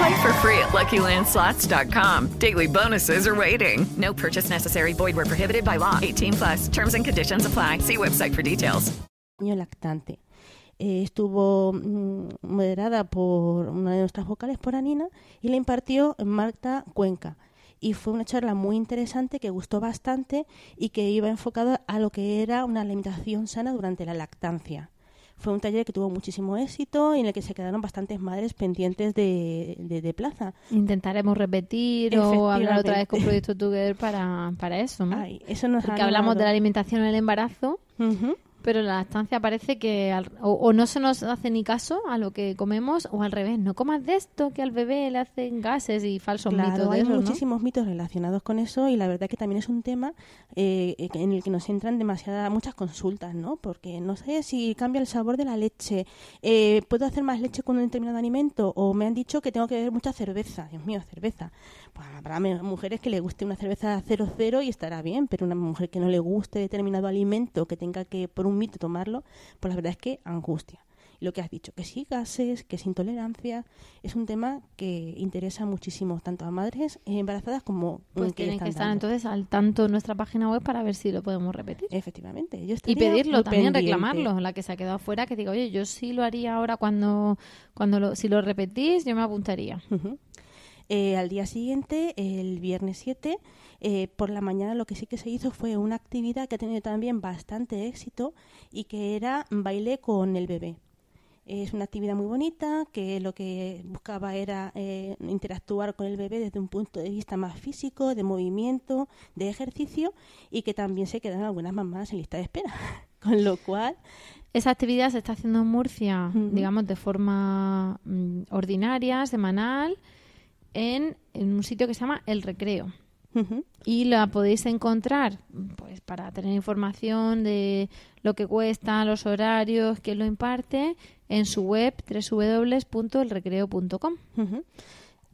Play for free at LuckyLandSlots.com. Daily bonuses are waiting. No purchase necessary. Void where prohibited by law. 18 plus. Terms and conditions apply. See website for details. Lactante. Eh, estuvo mm, moderada por una de nuestras vocales, por Anina, y la impartió Marta Cuenca. Y fue una charla muy interesante que gustó bastante y que iba enfocada a lo que era una alimentación sana durante la lactancia. Fue un taller que tuvo muchísimo éxito y en el que se quedaron bastantes madres pendientes de, de, de plaza. Intentaremos repetir o hablar otra vez con Proyecto Together para, para eso, ¿no? Ay, eso nos Porque ha hablamos de la alimentación en el embarazo, Ujú. Pero en la lactancia parece que al- o, o no se nos hace ni caso a lo que comemos o al revés, no comas de esto que al bebé le hacen gases y falsos Claro, mitos de hay muchísimos mitos relacionados con eso y la verdad que también es un tema eh, en el que nos entran demasiadas muchas consultas, ¿no? Porque no sé si cambia el sabor de la leche, eh, puedo hacer más leche con un determinado alimento o me han dicho que tengo que beber mucha cerveza, Dios mío, cerveza. Habrá mujeres que le guste una cerveza 00 y estará bien, pero una mujer que no le guste determinado alimento, que tenga que por un mito tomarlo, pues la verdad es que angustia. Y lo que has dicho, que sí gases, que es intolerancia, es un tema que interesa muchísimo tanto a madres embarazadas como Pues que tienen que estar dando. entonces al tanto en nuestra página web para ver si lo podemos repetir. Efectivamente. Yo Y pedirlo también, reclamarlo. La que se ha quedado fuera, que diga, oye, yo sí lo haría ahora cuando, cuando lo, si lo repetís, yo me apuntaría. Eh, al día siguiente, el viernes 7, eh, por la mañana lo que sí que se hizo fue una actividad que ha tenido también bastante éxito y que era baile con el bebé. Es una actividad muy bonita que lo que buscaba era eh, interactuar con el bebé desde un punto de vista más físico, de movimiento, de ejercicio y que también se quedan algunas mamás en lista de espera. Con lo cual, Esa actividad se está haciendo en Murcia, digamos, de forma mm, ordinaria, semanal, en, en un sitio que se llama El Recreo. Y la podéis encontrar, pues, para tener información de lo que cuesta, los horarios, quién lo imparte, en su web www.elrecreo.com. Ujú.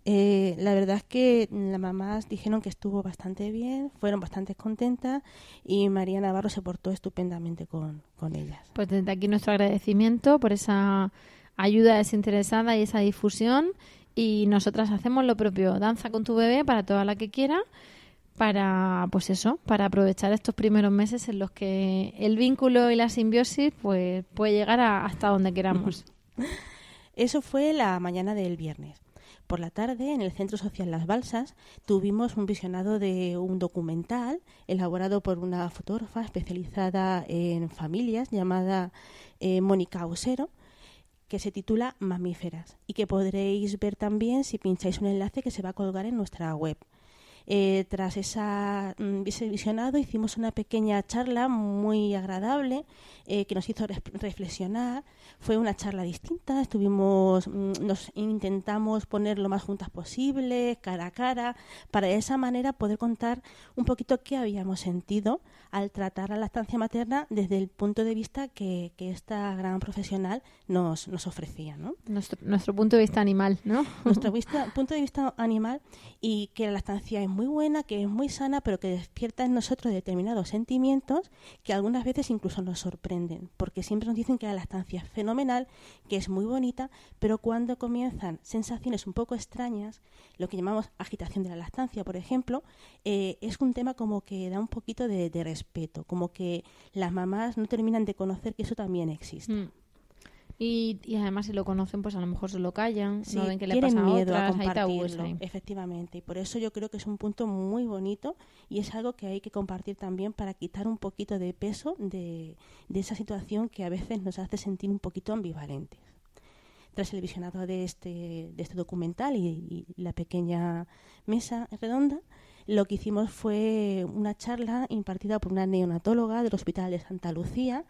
Eh, la verdad es que las mamás dijeron que estuvo bastante bien, fueron bastante contentas y María Navarro se portó estupendamente con, con ellas. Pues desde aquí nuestro agradecimiento por esa ayuda desinteresada y esa difusión. Y nosotras hacemos lo propio, danza con tu bebé para toda la que quiera, para, pues eso, para aprovechar estos primeros meses en los que el vínculo y la simbiosis pues puede llegar a- hasta donde queramos. Eso fue la mañana del viernes. Por la tarde, en el Centro Social Las Balsas, tuvimos un visionado de un documental elaborado por una fotógrafa especializada en familias llamada eh, Mónica Osero, que se titula Mamíferas y que podréis ver también si pincháis un enlace que se va a colgar en nuestra web. Eh, tras esa, mm, ese visionado hicimos una pequeña charla muy agradable eh, que nos hizo reflexionar. Fue una charla distinta, estuvimos, mm, nos intentamos poner lo más juntas posible, cara a cara, para de esa manera poder contar un poquito qué habíamos sentido al tratar a la estancia materna desde el punto de vista que, que esta gran profesional nos, nos ofrecía. ¿no? Nuestro, nuestro punto de vista animal, ¿no? Nuestro vista, punto de vista animal y que la estancia es muy buena, que es muy sana, pero que despierta en nosotros determinados sentimientos que algunas veces incluso nos sorprenden, porque siempre nos dicen que la lactancia es fenomenal, que es muy bonita, pero cuando comienzan sensaciones un poco extrañas, lo que llamamos agitación de la lactancia, por ejemplo, eh, es un tema como que da un poquito de, respeto, como que las mamás no terminan de conocer que eso también existe. Mm. Y, y, además si lo conocen, pues a lo mejor se lo callan, sí, no ven que le pasa a miedo otras, a hay tabúes compartirlo, ahí. efectivamente. Y por eso yo creo que es un punto muy bonito y es algo que hay que compartir también para quitar un poquito de peso de, de esa situación que a veces nos hace sentir un poquito ambivalentes. Tras el visionado de este, de este documental y, y la pequeña mesa redonda, lo que hicimos fue una charla impartida por una neonatóloga del Hospital de Santa Lucía,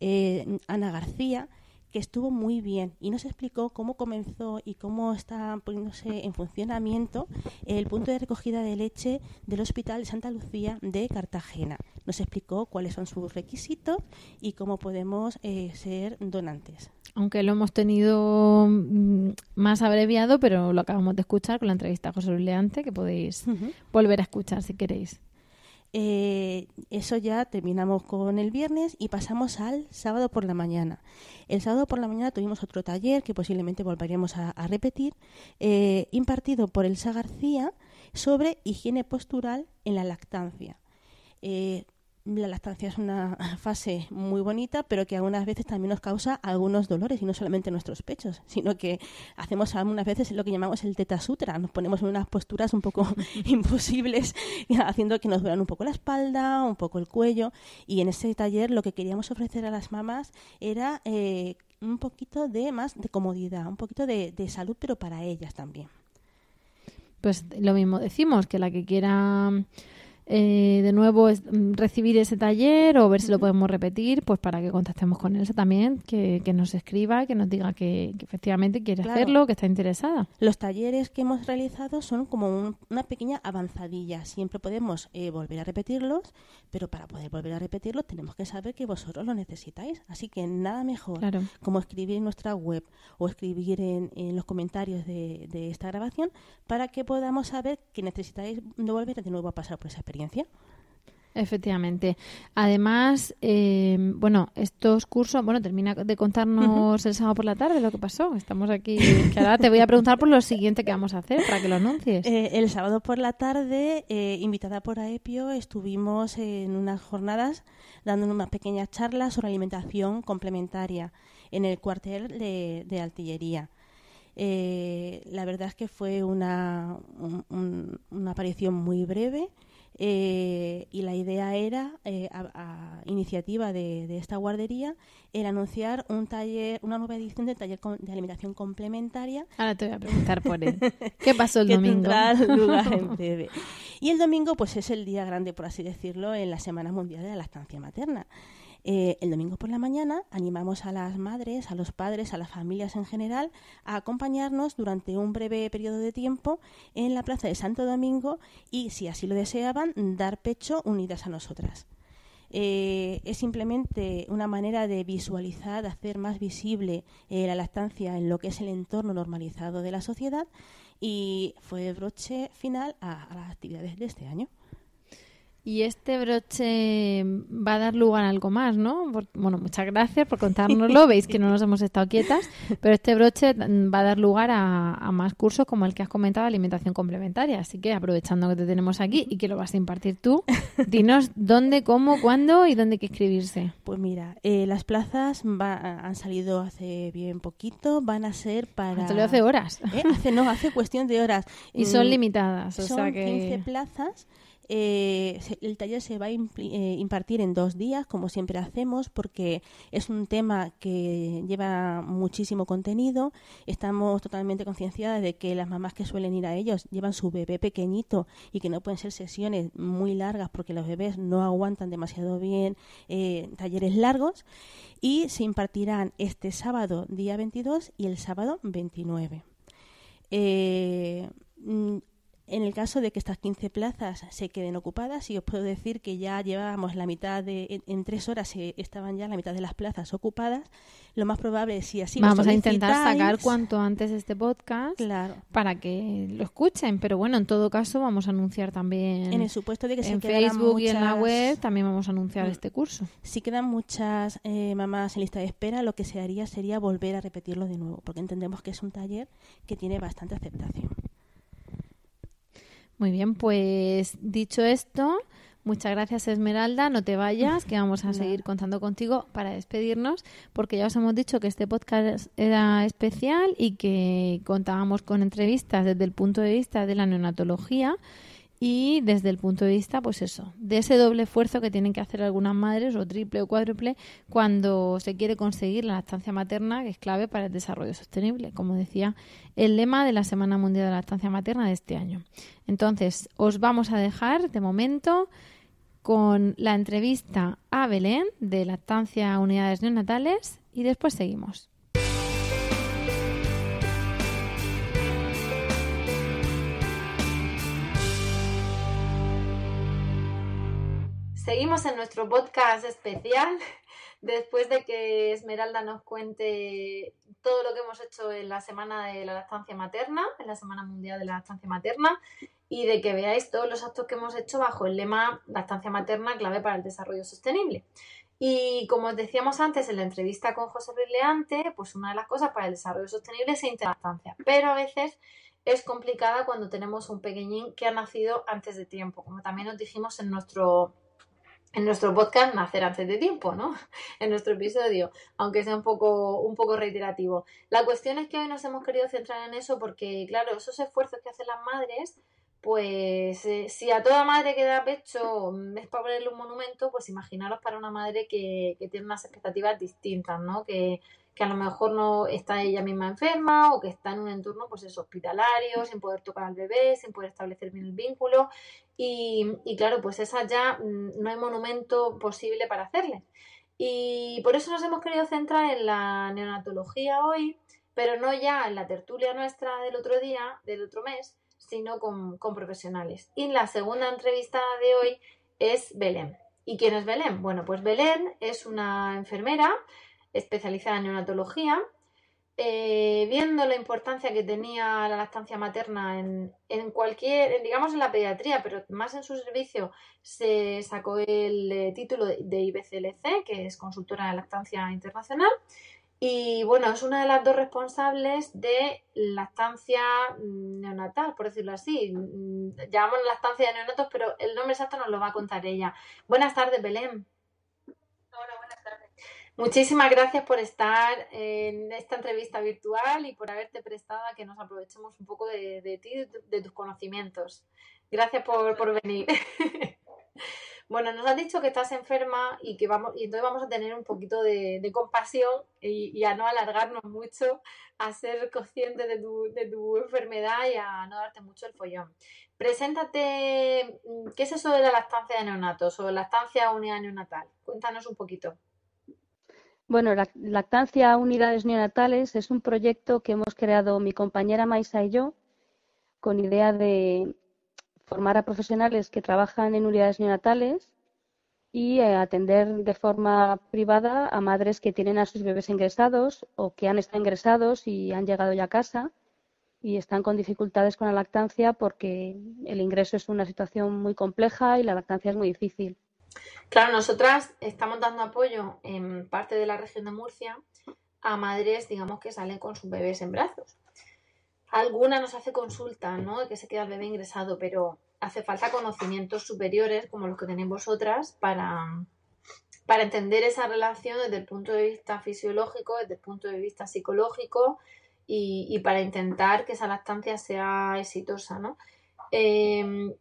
eh, Ana García, que estuvo muy bien y nos explicó cómo comenzó y cómo está poniéndose en funcionamiento el punto de recogida de leche del Hospital de Santa Lucía de Cartagena. Nos explicó cuáles son sus requisitos y cómo podemos eh, ser donantes. Aunque lo hemos tenido mm, más abreviado, pero lo acabamos de escuchar con la entrevista a José Luis Leante, que podéis volver a escuchar si queréis. Eh, eso ya terminamos con el viernes y pasamos al sábado por la mañana. El sábado por la mañana tuvimos otro taller que posiblemente volveremos a, a repetir, eh, impartido por Elsa García sobre higiene postural en la lactancia. Eh, la lactancia es una fase muy bonita, pero que algunas veces también nos causa algunos dolores, y no solamente en nuestros pechos, sino que hacemos algunas veces lo que llamamos el teta sutra, nos ponemos en unas posturas un poco imposibles, haciendo que nos duelan un poco la espalda, un poco el cuello, y en ese taller lo que queríamos ofrecer a las mamás era eh, un poquito de más de comodidad, un poquito de, de salud, pero para ellas también. Pues lo mismo decimos, que la que quiera eh, de nuevo es, mm, recibir ese taller o ver si lo podemos repetir, pues para que contactemos con Elsa también, que, que nos escriba, que nos diga que, que efectivamente quiere Claro. hacerlo, que está interesada. Los talleres que hemos realizado son como un- una pequeña avanzadilla. Siempre podemos eh, volver a repetirlos, pero para poder volver a repetirlos tenemos que saber que vosotros lo necesitáis. Así que nada mejor Claro. como escribir en nuestra web o escribir en, en los comentarios de, de esta grabación para que podamos saber que necesitáis no volver de nuevo a pasar por esa experiencia. Efectivamente. Además, eh, bueno, estos cursos, bueno, termina de contarnos el sábado por la tarde lo que pasó. Estamos aquí, que ahora te voy a preguntar por lo siguiente que vamos a hacer para que lo anuncies. Eh, el sábado por la tarde, eh, invitada por AEPIO, estuvimos en unas jornadas dando una pequeña charla sobre alimentación complementaria en el cuartel de, de artillería. Eh, la verdad es que fue una, un- un- una aparición muy breve eh, y la idea era, eh, a, a iniciativa de, de esta guardería, el anunciar un taller, una nueva edición del taller de alimentación complementaria. Ahora te voy a preguntar por él. ¿Qué pasó el que domingo? tendrá lugar en breve. Y el domingo, pues es el día grande, por así decirlo, en la Semana Mundial de la Lactancia Materna. Eh, el domingo por la mañana animamos a las madres, a los padres, a las familias en general a acompañarnos durante un breve periodo de tiempo en la Plaza de Santo Domingo y, si así lo deseaban, dar pecho unidas a nosotras. Eh, es simplemente una manera de visualizar, de hacer más visible eh, la lactancia en lo que es el entorno normalizado de la sociedad y fue broche final a las actividades de este año. Y este broche va a dar lugar a algo más, ¿no? Por- bueno, muchas gracias por contárnoslo. Veis que no nos hemos estado quietas, pero este broche va a dar lugar a, a más cursos como el que has comentado, alimentación complementaria. Así que aprovechando que te tenemos aquí y que lo vas a impartir tú, dinos dónde, cómo, cuándo y dónde hay que inscribirse. Pues mira, eh, las plazas va- han salido hace bien poquito, van a ser para... Han salido hace horas. ¿Eh? Hace, no, hace cuestión de horas. Y son Mm, limitadas, o son sea que- 15 plazas Eh, el taller se va a eh, impartir en dos días, como siempre hacemos, porque es un tema que lleva muchísimo contenido. Estamos totalmente concienciadas de que las mamás que suelen ir a ellos llevan su bebé pequeñito y que no pueden ser sesiones muy largas porque los bebés no aguantan demasiado bien eh, talleres largos. Y se impartirán este sábado, día 22, y el sábado 29. Eh, en el caso de que estas 15 plazas se queden ocupadas, y os puedo decir que ya llevábamos la mitad de, en, tres horas estaban ya la mitad de las plazas ocupadas, lo más probable es si así Vamos a intentar sacar cuanto antes este podcast para que lo escuchen, pero bueno, en todo caso vamos a anunciar también en el supuesto de que en Facebook y en la web también vamos a anunciar mm. este curso. Si quedan muchas eh, mamás en lista de espera, lo que se haría sería volver a repetirlo de nuevo, porque entendemos que es un taller que tiene bastante aceptación. Muy bien, pues dicho esto, muchas gracias Esmeralda, no te vayas, que vamos a seguir contando contigo para despedirnos, porque ya os hemos dicho que este podcast era especial y que contábamos con entrevistas desde el punto de vista de la neonatología y desde el punto de vista, pues eso, de ese doble esfuerzo que tienen que hacer algunas madres, o triple o cuádruple, cuando se quiere conseguir la lactancia materna, que es clave para el desarrollo sostenible, como decía el lema de la Semana Mundial de la Lactancia Materna de este año. Entonces, os vamos a dejar de momento con la entrevista a Belén de Lactancia Unidades Neonatales y después seguimos. Seguimos en nuestro podcast especial después de que Esmeralda nos cuente todo lo que hemos hecho en la semana de la lactancia materna, en la Semana Mundial de la Lactancia Materna, y de que veáis todos los actos que hemos hecho bajo el lema Lactancia Materna, clave para el desarrollo sostenible. Y como os decíamos antes en la entrevista con José Brilleante, pues una de las cosas para el desarrollo sostenible es la pero a veces es complicada cuando tenemos un pequeñín que ha nacido antes de tiempo, como también os dijimos en nuestro en nuestro podcast Nacer antes de tiempo, ¿no? En nuestro episodio, aunque sea un poco, un poco reiterativo. La cuestión es que hoy nos hemos querido centrar en eso porque, claro, esos esfuerzos que hacen las madres, pues eh, si a toda madre que da pecho es para ponerle un monumento, pues imaginaros para una madre que, que tiene unas expectativas distintas, ¿no? Que, que a lo mejor no está ella misma enferma o que está en un entorno pues es hospitalario, sin poder tocar al bebé, sin poder establecer bien el vínculo y, claro, pues esa ya mm, no hay monumento posible para hacerle. Y por eso nos hemos querido centrar en la neonatología hoy, pero no ya en la tertulia nuestra del otro día, del otro mes, sino con, con profesionales. Y la segunda entrevista de hoy es Belén. ¿Y quién es Belén? Bueno, pues Belén es una enfermera especializada en neonatología, eh, viendo la importancia que tenía la lactancia materna en, en, cualquier, digamos en la pediatría, pero más en su servicio, se sacó el eh, título de, IBCLC, que es consultora de lactancia internacional. Y bueno, es una de las dos responsables de lactancia neonatal, por decirlo así. Mm, llamamos lactancia de neonatos, pero el nombre exacto nos lo va a contar ella. Buenas tardes, Belén. Muchísimas gracias por estar en esta entrevista virtual y por haberte prestado a que nos aprovechemos un poco de, ti, de, de, tus conocimientos. Gracias por, por venir. bueno, nos has dicho que estás enferma y que vamos, y entonces vamos a tener un poquito de, compasión y, a no alargarnos mucho, a ser conscientes de tu, de tu enfermedad y a no darte mucho el follón. Preséntate, ¿qué es eso de la lactancia de neonatos o lactancia unidad neonatal? Cuéntanos un poquito. Bueno, la Lactancia Unidades Neonatales es un proyecto que hemos creado mi compañera Maisa y yo con idea de formar a profesionales que trabajan en unidades neonatales y eh, atender de forma privada a madres que tienen a sus bebés ingresados o que han estado ingresados y han llegado ya a casa y están con dificultades con la lactancia porque el ingreso es una situación muy compleja y la lactancia es muy difícil. Claro, nosotras estamos dando apoyo en parte de la región de Murcia a madres, digamos, que salen con sus bebés en brazos. Alguna nos hace consulta, ¿no? De que se queda el bebé ingresado, pero hace falta conocimientos superiores como los que tenéis vosotras para, para entender esa relación desde el punto de vista fisiológico, desde el punto de vista psicológico y, para intentar que esa lactancia sea exitosa, ¿no? Eh,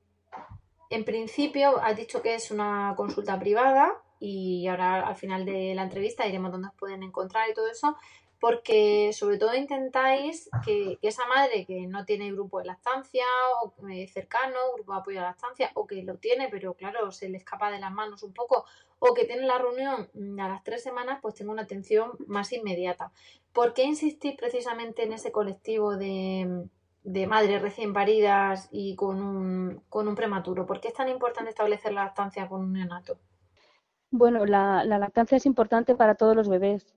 En principio, has dicho que es una consulta privada y ahora al final de la entrevista diremos dónde os pueden encontrar y todo eso, porque sobre todo intentáis que, esa madre que no tiene grupo de lactancia o eh, cercano, grupo de apoyo a la lactancia, o que lo tiene, pero claro, se le escapa de las manos un poco, o que tiene la reunión mm, a las tres semanas, pues tenga una atención más inmediata. ¿Por qué insistís precisamente en ese colectivo de, de madres recién paridas y con un, con un prematuro? ¿Por qué es tan importante establecer la lactancia con un neonato? Bueno, la, lactancia es importante para todos los bebés,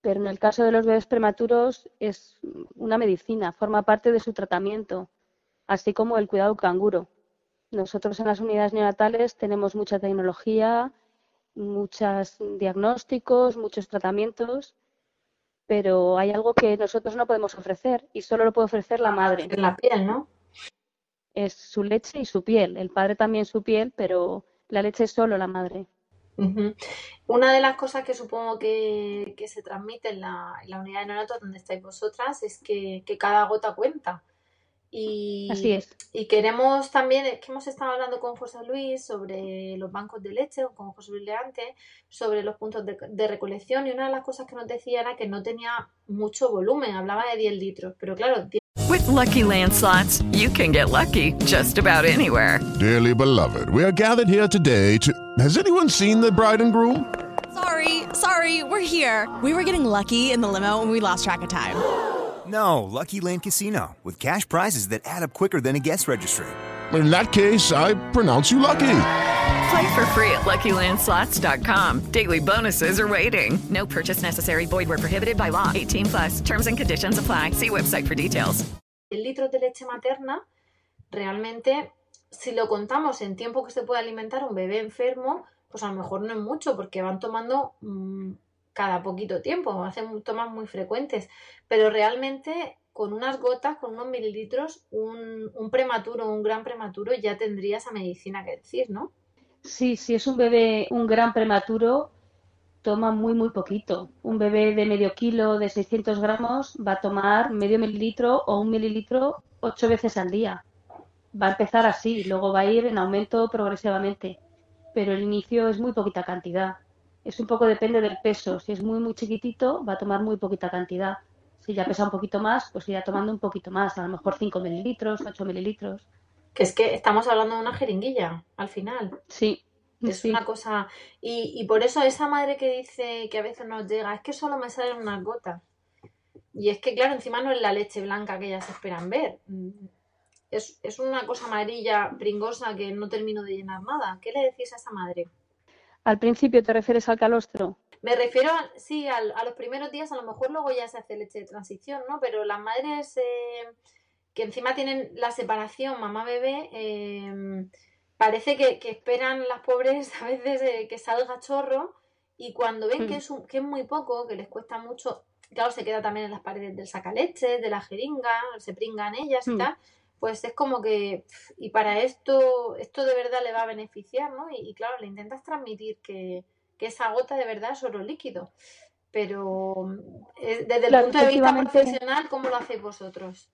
pero en el caso de los bebés prematuros es una medicina, forma parte de su tratamiento, así como el cuidado canguro. Nosotros en las unidades neonatales tenemos mucha tecnología, muchos diagnósticos, muchos tratamientos, pero hay algo que nosotros no podemos ofrecer y solo lo puede ofrecer la madre. Es la piel, ¿no? Es su leche y su piel. El padre también su piel, pero la leche es solo la madre. Una de las cosas que supongo que, se transmite en la, unidad de neonatos donde estáis vosotras es que, cada gota cuenta. Y, Así es. Y queremos también, es que hemos estado hablando con José Luis sobre los bancos de leche, o con José Luis Leante, sobre los puntos de, de, recolección. Y una de las cosas que nos decía era que no tenía mucho volumen, hablaba de 10 litros. Pero claro, With lucky landslots, you can get lucky just about anywhere. Dearly beloved, we are gathered here today to. Has anyone seen the bride and groom? Sorry, sorry, we're here. We were getting lucky in the limo and we lost track of time. No, Lucky Land Casino, with cash prizes that add up quicker than a guest registry. In that case, I pronounce you lucky. Play for free at LuckyLandSlots.com. Daily bonuses are waiting. No purchase necessary. Void where prohibited by law. 18 plus. Terms and conditions apply. See website for details. El litro de leche materna, realmente, si lo contamos en tiempo que se puede alimentar un bebé enfermo, pues a lo mejor no es mucho, porque van tomando mmm, cada poquito tiempo, hacen tomas muy frecuentes. Pero realmente con unas gotas, con unos mililitros, un, un prematuro, un gran prematuro, ya tendría esa medicina que decir, ¿no? Sí, si es un bebé, un gran prematuro, toma muy, muy poquito. Un bebé de medio kilo, de 600 gramos, va a tomar medio mililitro o un mililitro ocho veces al día. Va a empezar así, luego va a ir en aumento progresivamente. Pero el inicio es muy poquita cantidad. Es un poco depende del peso. Si es muy, muy chiquitito, va a tomar muy poquita cantidad. Si ya pesa un poquito más, pues irá tomando un poquito más, a lo mejor 5 mililitros, 8 mililitros. Que es que estamos hablando de una jeringuilla, al final. Sí. Es una cosa. Y, y por eso esa madre que dice que a veces nos llega, es que solo me salen unas gotas. Y es que, claro, encima no es la leche blanca que ellas esperan ver. Es, es una cosa amarilla, pringosa, que no termino de llenar nada. ¿Qué le decís a esa madre? Al principio te refieres al calostro. Me refiero, sí, a, los primeros días, a lo mejor luego ya se hace leche de transición, ¿no? Pero las madres eh, que encima tienen la separación mamá-bebé, eh, parece que, esperan las pobres a veces eh, que salga chorro y cuando ven que, hmm. es que es muy poco, que les cuesta mucho, claro, se queda también en las paredes del sacaleche, de la jeringa, se pringan ellas y hmm. tal, pues es como que, y para esto, esto de verdad le va a beneficiar, ¿no? Y, claro, le intentas transmitir que, esa gota de verdad es oro líquido. Pero eh, desde el punto de vista profesional, ¿cómo lo hacéis vosotros?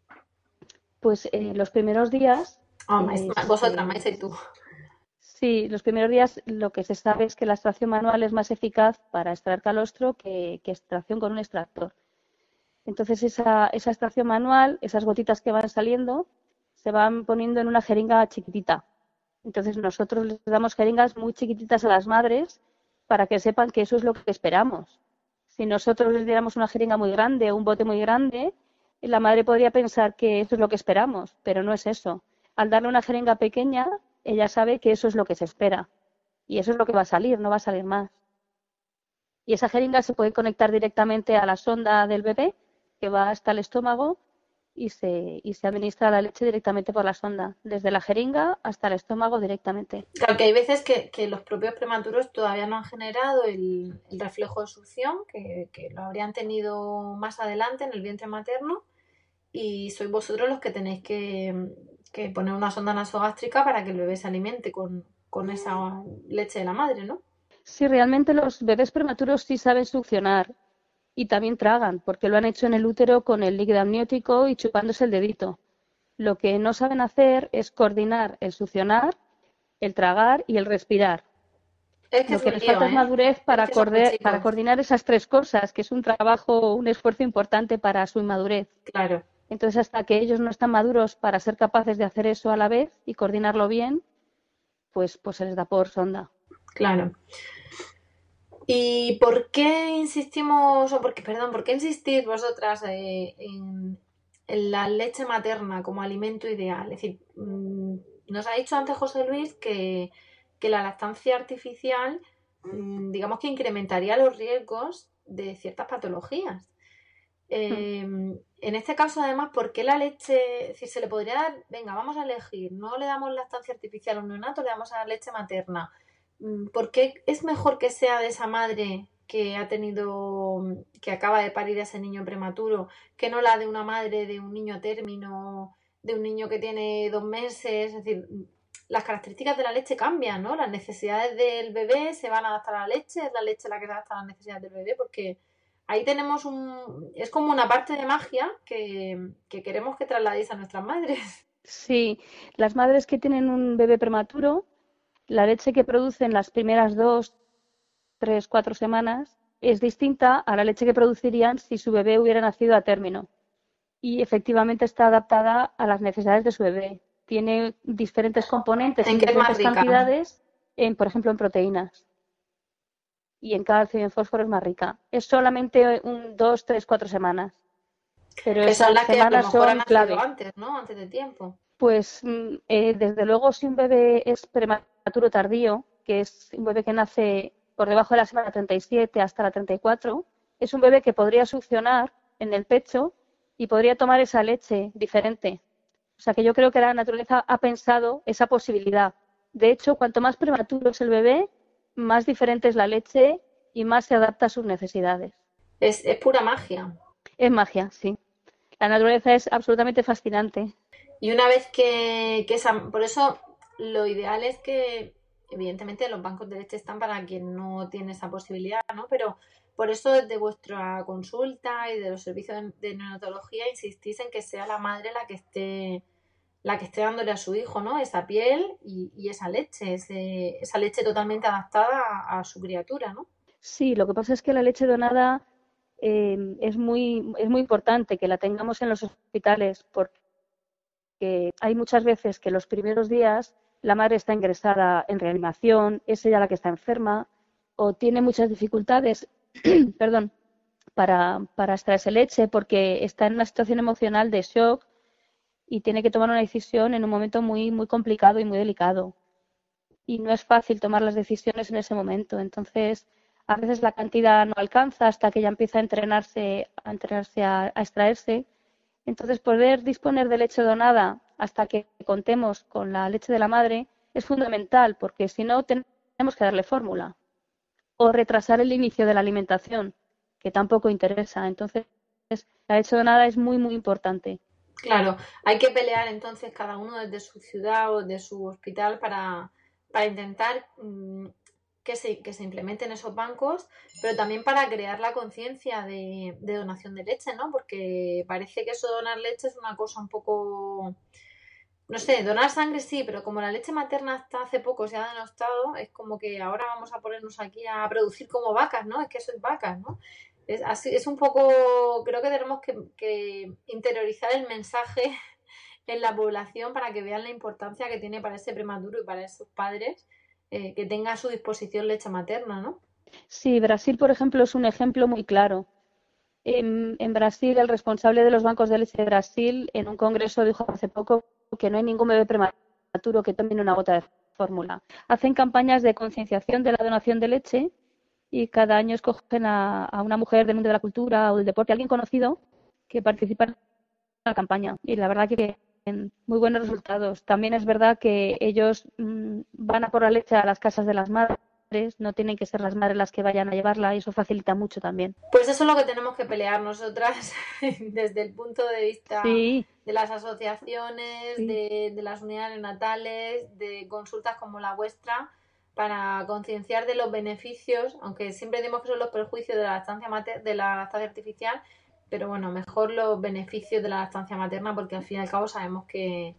Pues eh, los primeros días. Oh, vosotras, Maisa y tú. Sí, los primeros días lo que se sabe es que la extracción manual es más eficaz para extraer calostro que, que extracción con un extractor. Entonces esa, esa extracción manual, esas gotitas que van saliendo, se van poniendo en una jeringa chiquitita. Entonces nosotros les damos jeringas muy chiquititas a las madres para que sepan que eso es lo que esperamos. Si nosotros les diéramos una jeringa muy grande o un bote muy grande, la madre podría pensar que eso es lo que esperamos, pero no es eso. Al darle una jeringa pequeña, ella sabe que eso es lo que se espera. Y eso es lo que va a salir, no va a salir más. Y esa jeringa se puede conectar directamente a la sonda del bebé, que va hasta el estómago, y se, y se administra la leche directamente por la sonda, desde la jeringa hasta el estómago directamente. Claro que hay veces que, los propios prematuros todavía no han generado el, reflejo de succión, que, lo habrían tenido más adelante en el vientre materno, y sois vosotros los que tenéis que, poner una sonda nasogástrica para que el bebé se alimente con, con esa leche de la madre, ¿no? Sí, realmente los bebés prematuros sí saben succionar y también tragan, porque lo han hecho en el útero con el líquido amniótico y chupándose el dedito. Lo que no saben hacer es coordinar el succionar el tragar y el respirar. Es que Lo es que les falta es ¿eh? madurez para, Es que chicos. para coordinar esas tres cosas, que es un trabajo, un esfuerzo importante para su inmadurez. Claro. Entonces, hasta que ellos no están maduros para ser capaces de hacer eso a la vez y coordinarlo bien, pues, pues se les da por sonda. Claro. ¿Y por qué insistimos, o por qué, perdón, por qué insistís vosotras eh, en, la leche materna como alimento ideal? Es decir, mm, nos ha dicho antes José Luis que, que la lactancia artificial, mm, digamos que incrementaría los riesgos de ciertas patologías. Eh, en este caso, además, ¿por qué la leche? Es decir, se le podría dar, venga, vamos a elegir, no le damos lactancia artificial a un neonato, le damos a dar leche materna. Mm, ¿Por qué es mejor que sea de esa madre que ha tenido, que acaba de parir a ese niño prematuro, que no la de una madre de un niño a término, de un niño que tiene dos meses? Es decir, las características de la leche cambian, ¿no? Las necesidades del bebé se van a adaptar a la leche, es la leche la que se adapta a las necesidades del bebé, porque ahí tenemos un, es como una parte de magia que, que queremos que trasladéis a nuestras madres. Sí, las madres que tienen un bebé prematuro, la leche que producen las primeras dos, tres, cuatro semanas es distinta a la leche que producirían si su bebé hubiera nacido a término. Y efectivamente está adaptada a las necesidades de su bebé. Tiene diferentes componentes ¿En diferentes cantidades, en, por ejemplo, en proteínas. Y en calcio y en fósforo es más rica. Es solamente un, dos, tres, cuatro semanas. Pero Que son esas las que a lo mejor son han clave. antes, ¿no? Antes de tiempo. Pues mm, eh, desde luego si un bebé es prematuro tardío, que es un bebé que nace por debajo de la semana 37 hasta la 34, es un bebé que podría succionar en el pecho y podría tomar esa leche diferente. O sea que yo creo que la naturaleza ha pensado esa posibilidad. De hecho, cuanto más prematuro es el bebé, más diferente es la leche y más se adapta a sus necesidades. Es, es pura magia. Es magia, sí. La naturaleza es absolutamente fascinante. Y una vez que, que esa, por eso lo ideal es que, evidentemente, los bancos de leche están para quien no tiene esa posibilidad, ¿no? Pero por eso desde vuestra consulta y de los servicios de, neonatología insistís en que sea la madre la que esté la que esté dándole a su hijo, ¿no? Esa piel y, y esa leche, ese- esa leche totalmente adaptada a, a su criatura, ¿no? Sí, lo que pasa es que la leche donada eh, es muy, es muy importante que la tengamos en los hospitales porque hay muchas veces que los primeros días la madre está ingresada en reanimación, es ella la que está enferma o tiene muchas dificultades, perdón, para, para extraerse leche porque está en una situación emocional de shock y tiene que tomar una decisión en un momento muy, muy complicado y muy delicado. Y no es fácil tomar las decisiones en ese momento. Entonces, a veces la cantidad no alcanza hasta que ella empieza a entrenarse, a entrenarse a extraerse. Entonces, poder disponer de leche donada hasta que contemos con la leche de la madre es fundamental, porque si no, tenemos que darle fórmula o retrasar el inicio de la alimentación, que tampoco interesa. Entonces, la leche donada es muy, muy importante. Claro, hay que pelear entonces cada uno desde su ciudad o de su hospital para, para intentar mm, que se, que se implementen esos bancos, pero también para crear la conciencia de, de donación de leche, ¿no? Porque parece que eso de donar leche es una cosa un poco, no sé, donar sangre sí, pero como la leche materna hasta hace poco se ha denostado, es como que ahora vamos a ponernos aquí a producir como vacas, ¿no? Es que sois vacas, ¿no? Es, así, es un poco, creo que tenemos que, que interiorizar el mensaje en la población para que vean la importancia que tiene para ese prematuro y para esos padres eh, que tenga a su disposición leche materna, ¿no? Sí, Brasil, por ejemplo, es un ejemplo muy claro. En, Brasil, el responsable de los bancos de leche de Brasil, en un congreso, dijo hace poco que no hay ningún bebé prematuro que tome una gota de fórmula. Hacen campañas de concienciación de la donación de leche y cada año escogen a, a una mujer del mundo de la cultura o del deporte, alguien conocido, que participa en la campaña. Y la verdad que muy buenos resultados. También es verdad que ellos mm, van a por la leche a las casas de las madres, no tienen que ser las madres las que vayan a llevarla y eso facilita mucho también. Pues eso es lo que tenemos que pelear nosotras desde el punto de vista Sí. de las asociaciones, Sí. de, de las unidades natales, de consultas como la vuestra, para concienciar de los beneficios, aunque siempre decimos que son los perjuicios de la lactancia de la lactancia artificial, pero bueno, mejor los beneficios de la lactancia materna porque al fin y al cabo sabemos que,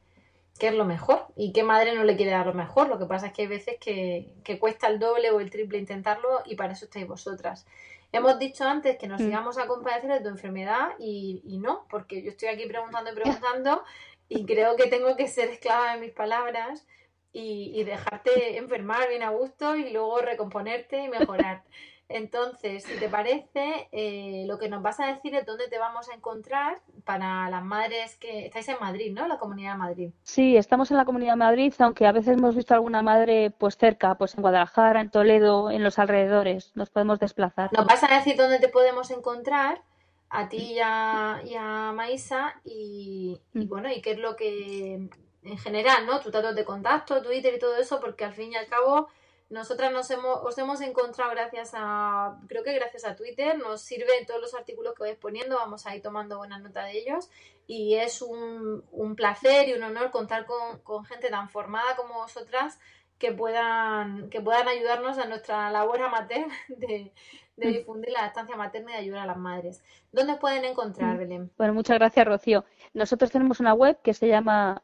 qué es lo mejor y qué madre no le quiere dar lo mejor. Lo que pasa es que hay veces que, que cuesta el doble o el triple intentarlo y para eso estáis vosotras. Hemos dicho antes que nos Mm. íbamos a compadecer de tu enfermedad y, y no, porque yo estoy aquí preguntando y preguntando y creo que tengo que ser esclava de mis palabras y, y dejarte enfermar bien a gusto y luego recomponerte y mejorar. Entonces, si te parece, eh, lo que nos vas a decir es dónde te vamos a encontrar para las madres que estáis en Madrid, ¿no? La Comunidad de Madrid. Sí, estamos en la Comunidad de Madrid, aunque a veces hemos visto alguna madre pues cerca, pues en Guadalajara, en Toledo, en los alrededores. Nos podemos desplazar. Nos vas a decir dónde te podemos encontrar a ti y a, y a Maísa y, y bueno, y qué es lo que en general, ¿no? Tus datos de contacto, Twitter y todo eso, porque al fin y al cabo nosotras nos hemos, os hemos encontrado gracias a, creo que gracias a Twitter, nos sirven todos los artículos que vais poniendo, vamos a ir tomando buena nota de ellos y es un, un placer y un honor contar con, con gente tan formada como vosotras que puedan, que puedan ayudarnos a nuestra labor amateur de, de difundir la estancia materna y ayudar a las madres. ¿Dónde pueden encontrar, Belén? Bueno, muchas gracias, Rocío. Nosotros tenemos una web que se llama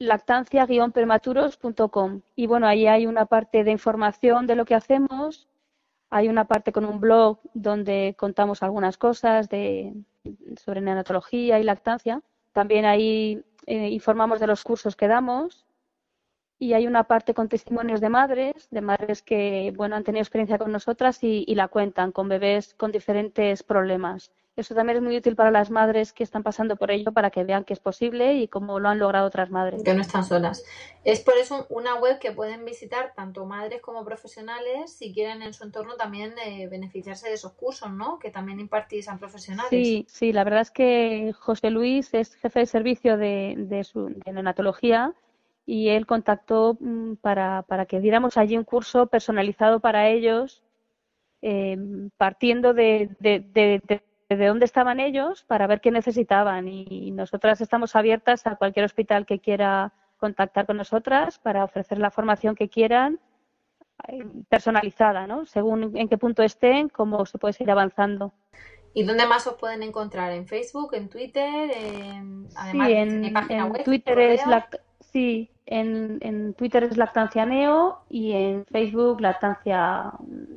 www.lactancia-prematuros.com y bueno, ahí hay una parte de información de lo que hacemos, hay una parte con un blog donde contamos algunas cosas de, sobre neonatología y lactancia. También ahí eh, informamos de los cursos que damos y hay una parte con testimonios de madres, de madres que bueno han tenido experiencia con nosotras y la cuentan con bebés con diferentes problemas. Eso también es muy útil para las madres que están pasando por ello para que vean que es posible y cómo lo han logrado otras madres. Que no están solas. Es por eso una web que pueden visitar tanto madres como profesionales si quieren en su entorno también eh, beneficiarse de esos cursos, ¿no? Que también impartís a profesionales. Sí, sí, la verdad es que José Luis es jefe de servicio de, de, su, de neonatología y él contactó mm, para, para que diéramos allí un curso personalizado para ellos, eh, partiendo de, de, de, de, de dónde estaban ellos para ver qué necesitaban. Y nosotras estamos abiertas a cualquier hospital que quiera contactar con nosotras para ofrecer la formación que quieran eh, personalizada, ¿no? Según en qué punto estén, cómo se puede seguir avanzando. ¿Y dónde más os pueden encontrar? ¿En Facebook, en Twitter? En... Además, sí, ¿tenéis en, página en web, Twitter es lact- sí, en, en Twitter es Lactancia Neo y en Facebook Lactancia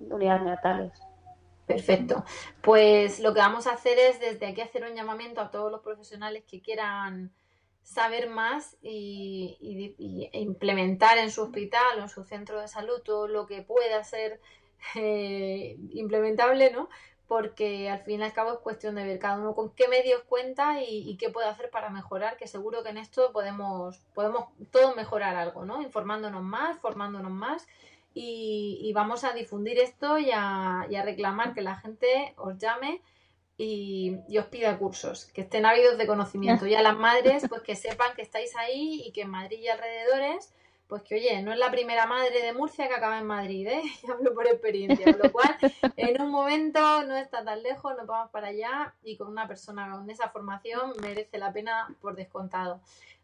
Unidades Neonatales. Perfecto. Pues lo que vamos a hacer es desde aquí hacer un llamamiento a todos los profesionales que quieran saber más y, y- implementar en su hospital o en su centro de salud todo lo que pueda ser eh, implementable, ¿no? Porque al fin y al cabo es cuestión de ver cada uno con qué medios cuenta y, y qué puede hacer para mejorar, que seguro que en esto podemos, podemos todos mejorar algo, ¿no? Informándonos más, formándonos más y, y vamos a difundir esto y a, y a reclamar que la gente os llame y, os pida cursos, que estén ávidos de conocimiento. Y a las madres, pues que sepan que estáis ahí y que en Madrid y alrededores, pues que oye, no es la primera madre de Murcia que acaba en Madrid, ¿eh? Y hablo por experiencia, con lo cual en un momento no está tan lejos, nos vamos para allá y con una persona con esa formación merece la pena por descontado.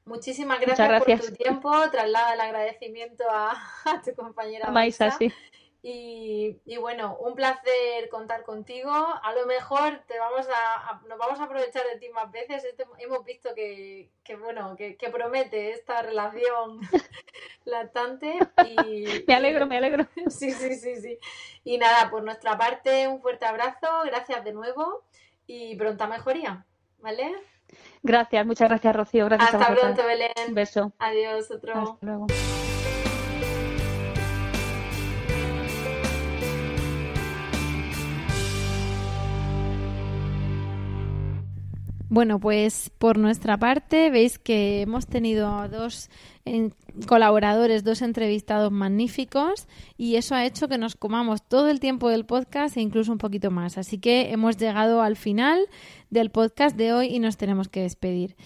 Muchísimas gracias, por tu tiempo, traslada el agradecimiento a, a tu compañera Maisa, Maisa. sí. Y, y bueno, un placer contar contigo. A lo mejor te vamos a, a- nos vamos a aprovechar de ti más veces. Este- hemos visto que, que, bueno, que, que promete esta relación lactante. Y, Me alegro, me alegro. Sí, sí, sí, sí. Y nada, por nuestra parte, un fuerte abrazo. Gracias de nuevo y pronta mejoría. ¿Vale? Gracias, muchas gracias, Rocío. Gracias Hasta pronto, Belén. Un beso. Adiós, otro. Hasta luego. Bueno, pues por nuestra parte veis que hemos tenido dos colaboradores, dos entrevistados magníficos y eso ha hecho que nos comamos todo el tiempo del podcast e incluso un poquito más. Así que hemos llegado al final del podcast de hoy y nos tenemos que despedir.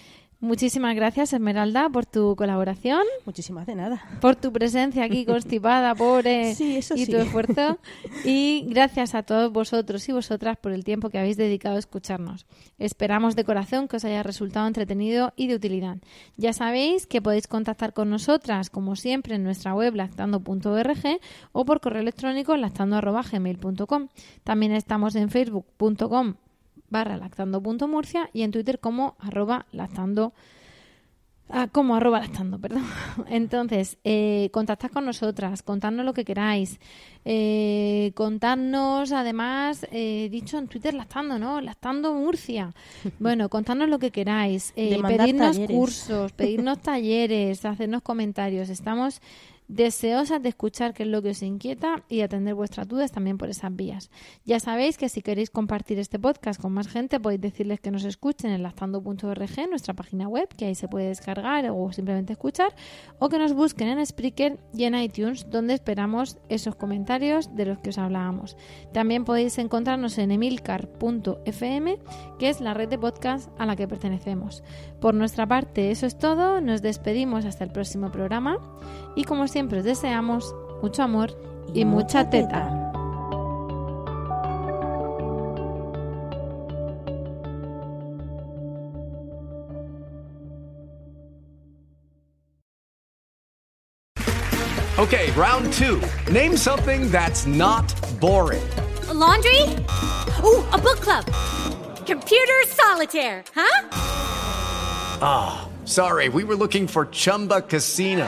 Muchísimas gracias, Esmeralda, por tu colaboración. Muchísimas de nada. Por tu presencia aquí constipada, pobre, Sí, eso y sí. tu esfuerzo. Y gracias a todos vosotros y vosotras por el tiempo que habéis dedicado a escucharnos. Esperamos de corazón que os haya resultado entretenido y de utilidad. Ya sabéis que podéis contactar con nosotras, como siempre, en nuestra web lactando.org o por correo electrónico lactando.gmail.com. También estamos en facebook.com barra lactando.murcia y en Twitter como arroba lactando Ah, como arroba lactando, perdón. Entonces, eh, contactad con nosotras, contadnos lo que queráis. Eh, contadnos, además, eh, dicho en Twitter lactando, ¿no? Lactando Murcia. Bueno, contadnos lo que queráis. Eh, pedirnos talleres. cursos, pedirnos talleres, hacernos comentarios. Estamos deseosas de escuchar qué es lo que os inquieta y atender vuestras dudas también por esas vías. Ya sabéis que si queréis compartir este podcast con más gente, podéis decirles que nos escuchen en lactando.org, nuestra página web, que ahí se puede descargar o simplemente escuchar, o que nos busquen en Spreaker y en iTunes, donde esperamos esos comentarios de los que os hablábamos. También podéis encontrarnos en emilcar.fm, que es la red de podcast a la que pertenecemos. Por nuestra parte, eso es todo. Nos despedimos hasta el próximo programa y como siempre os deseamos mucho amor y, mucha teta. Okay, round two. Name something that's not boring. A laundry? Ooh, a book club. Computer solitaire, huh? Ah, sorry, we were looking for Chumba Casino.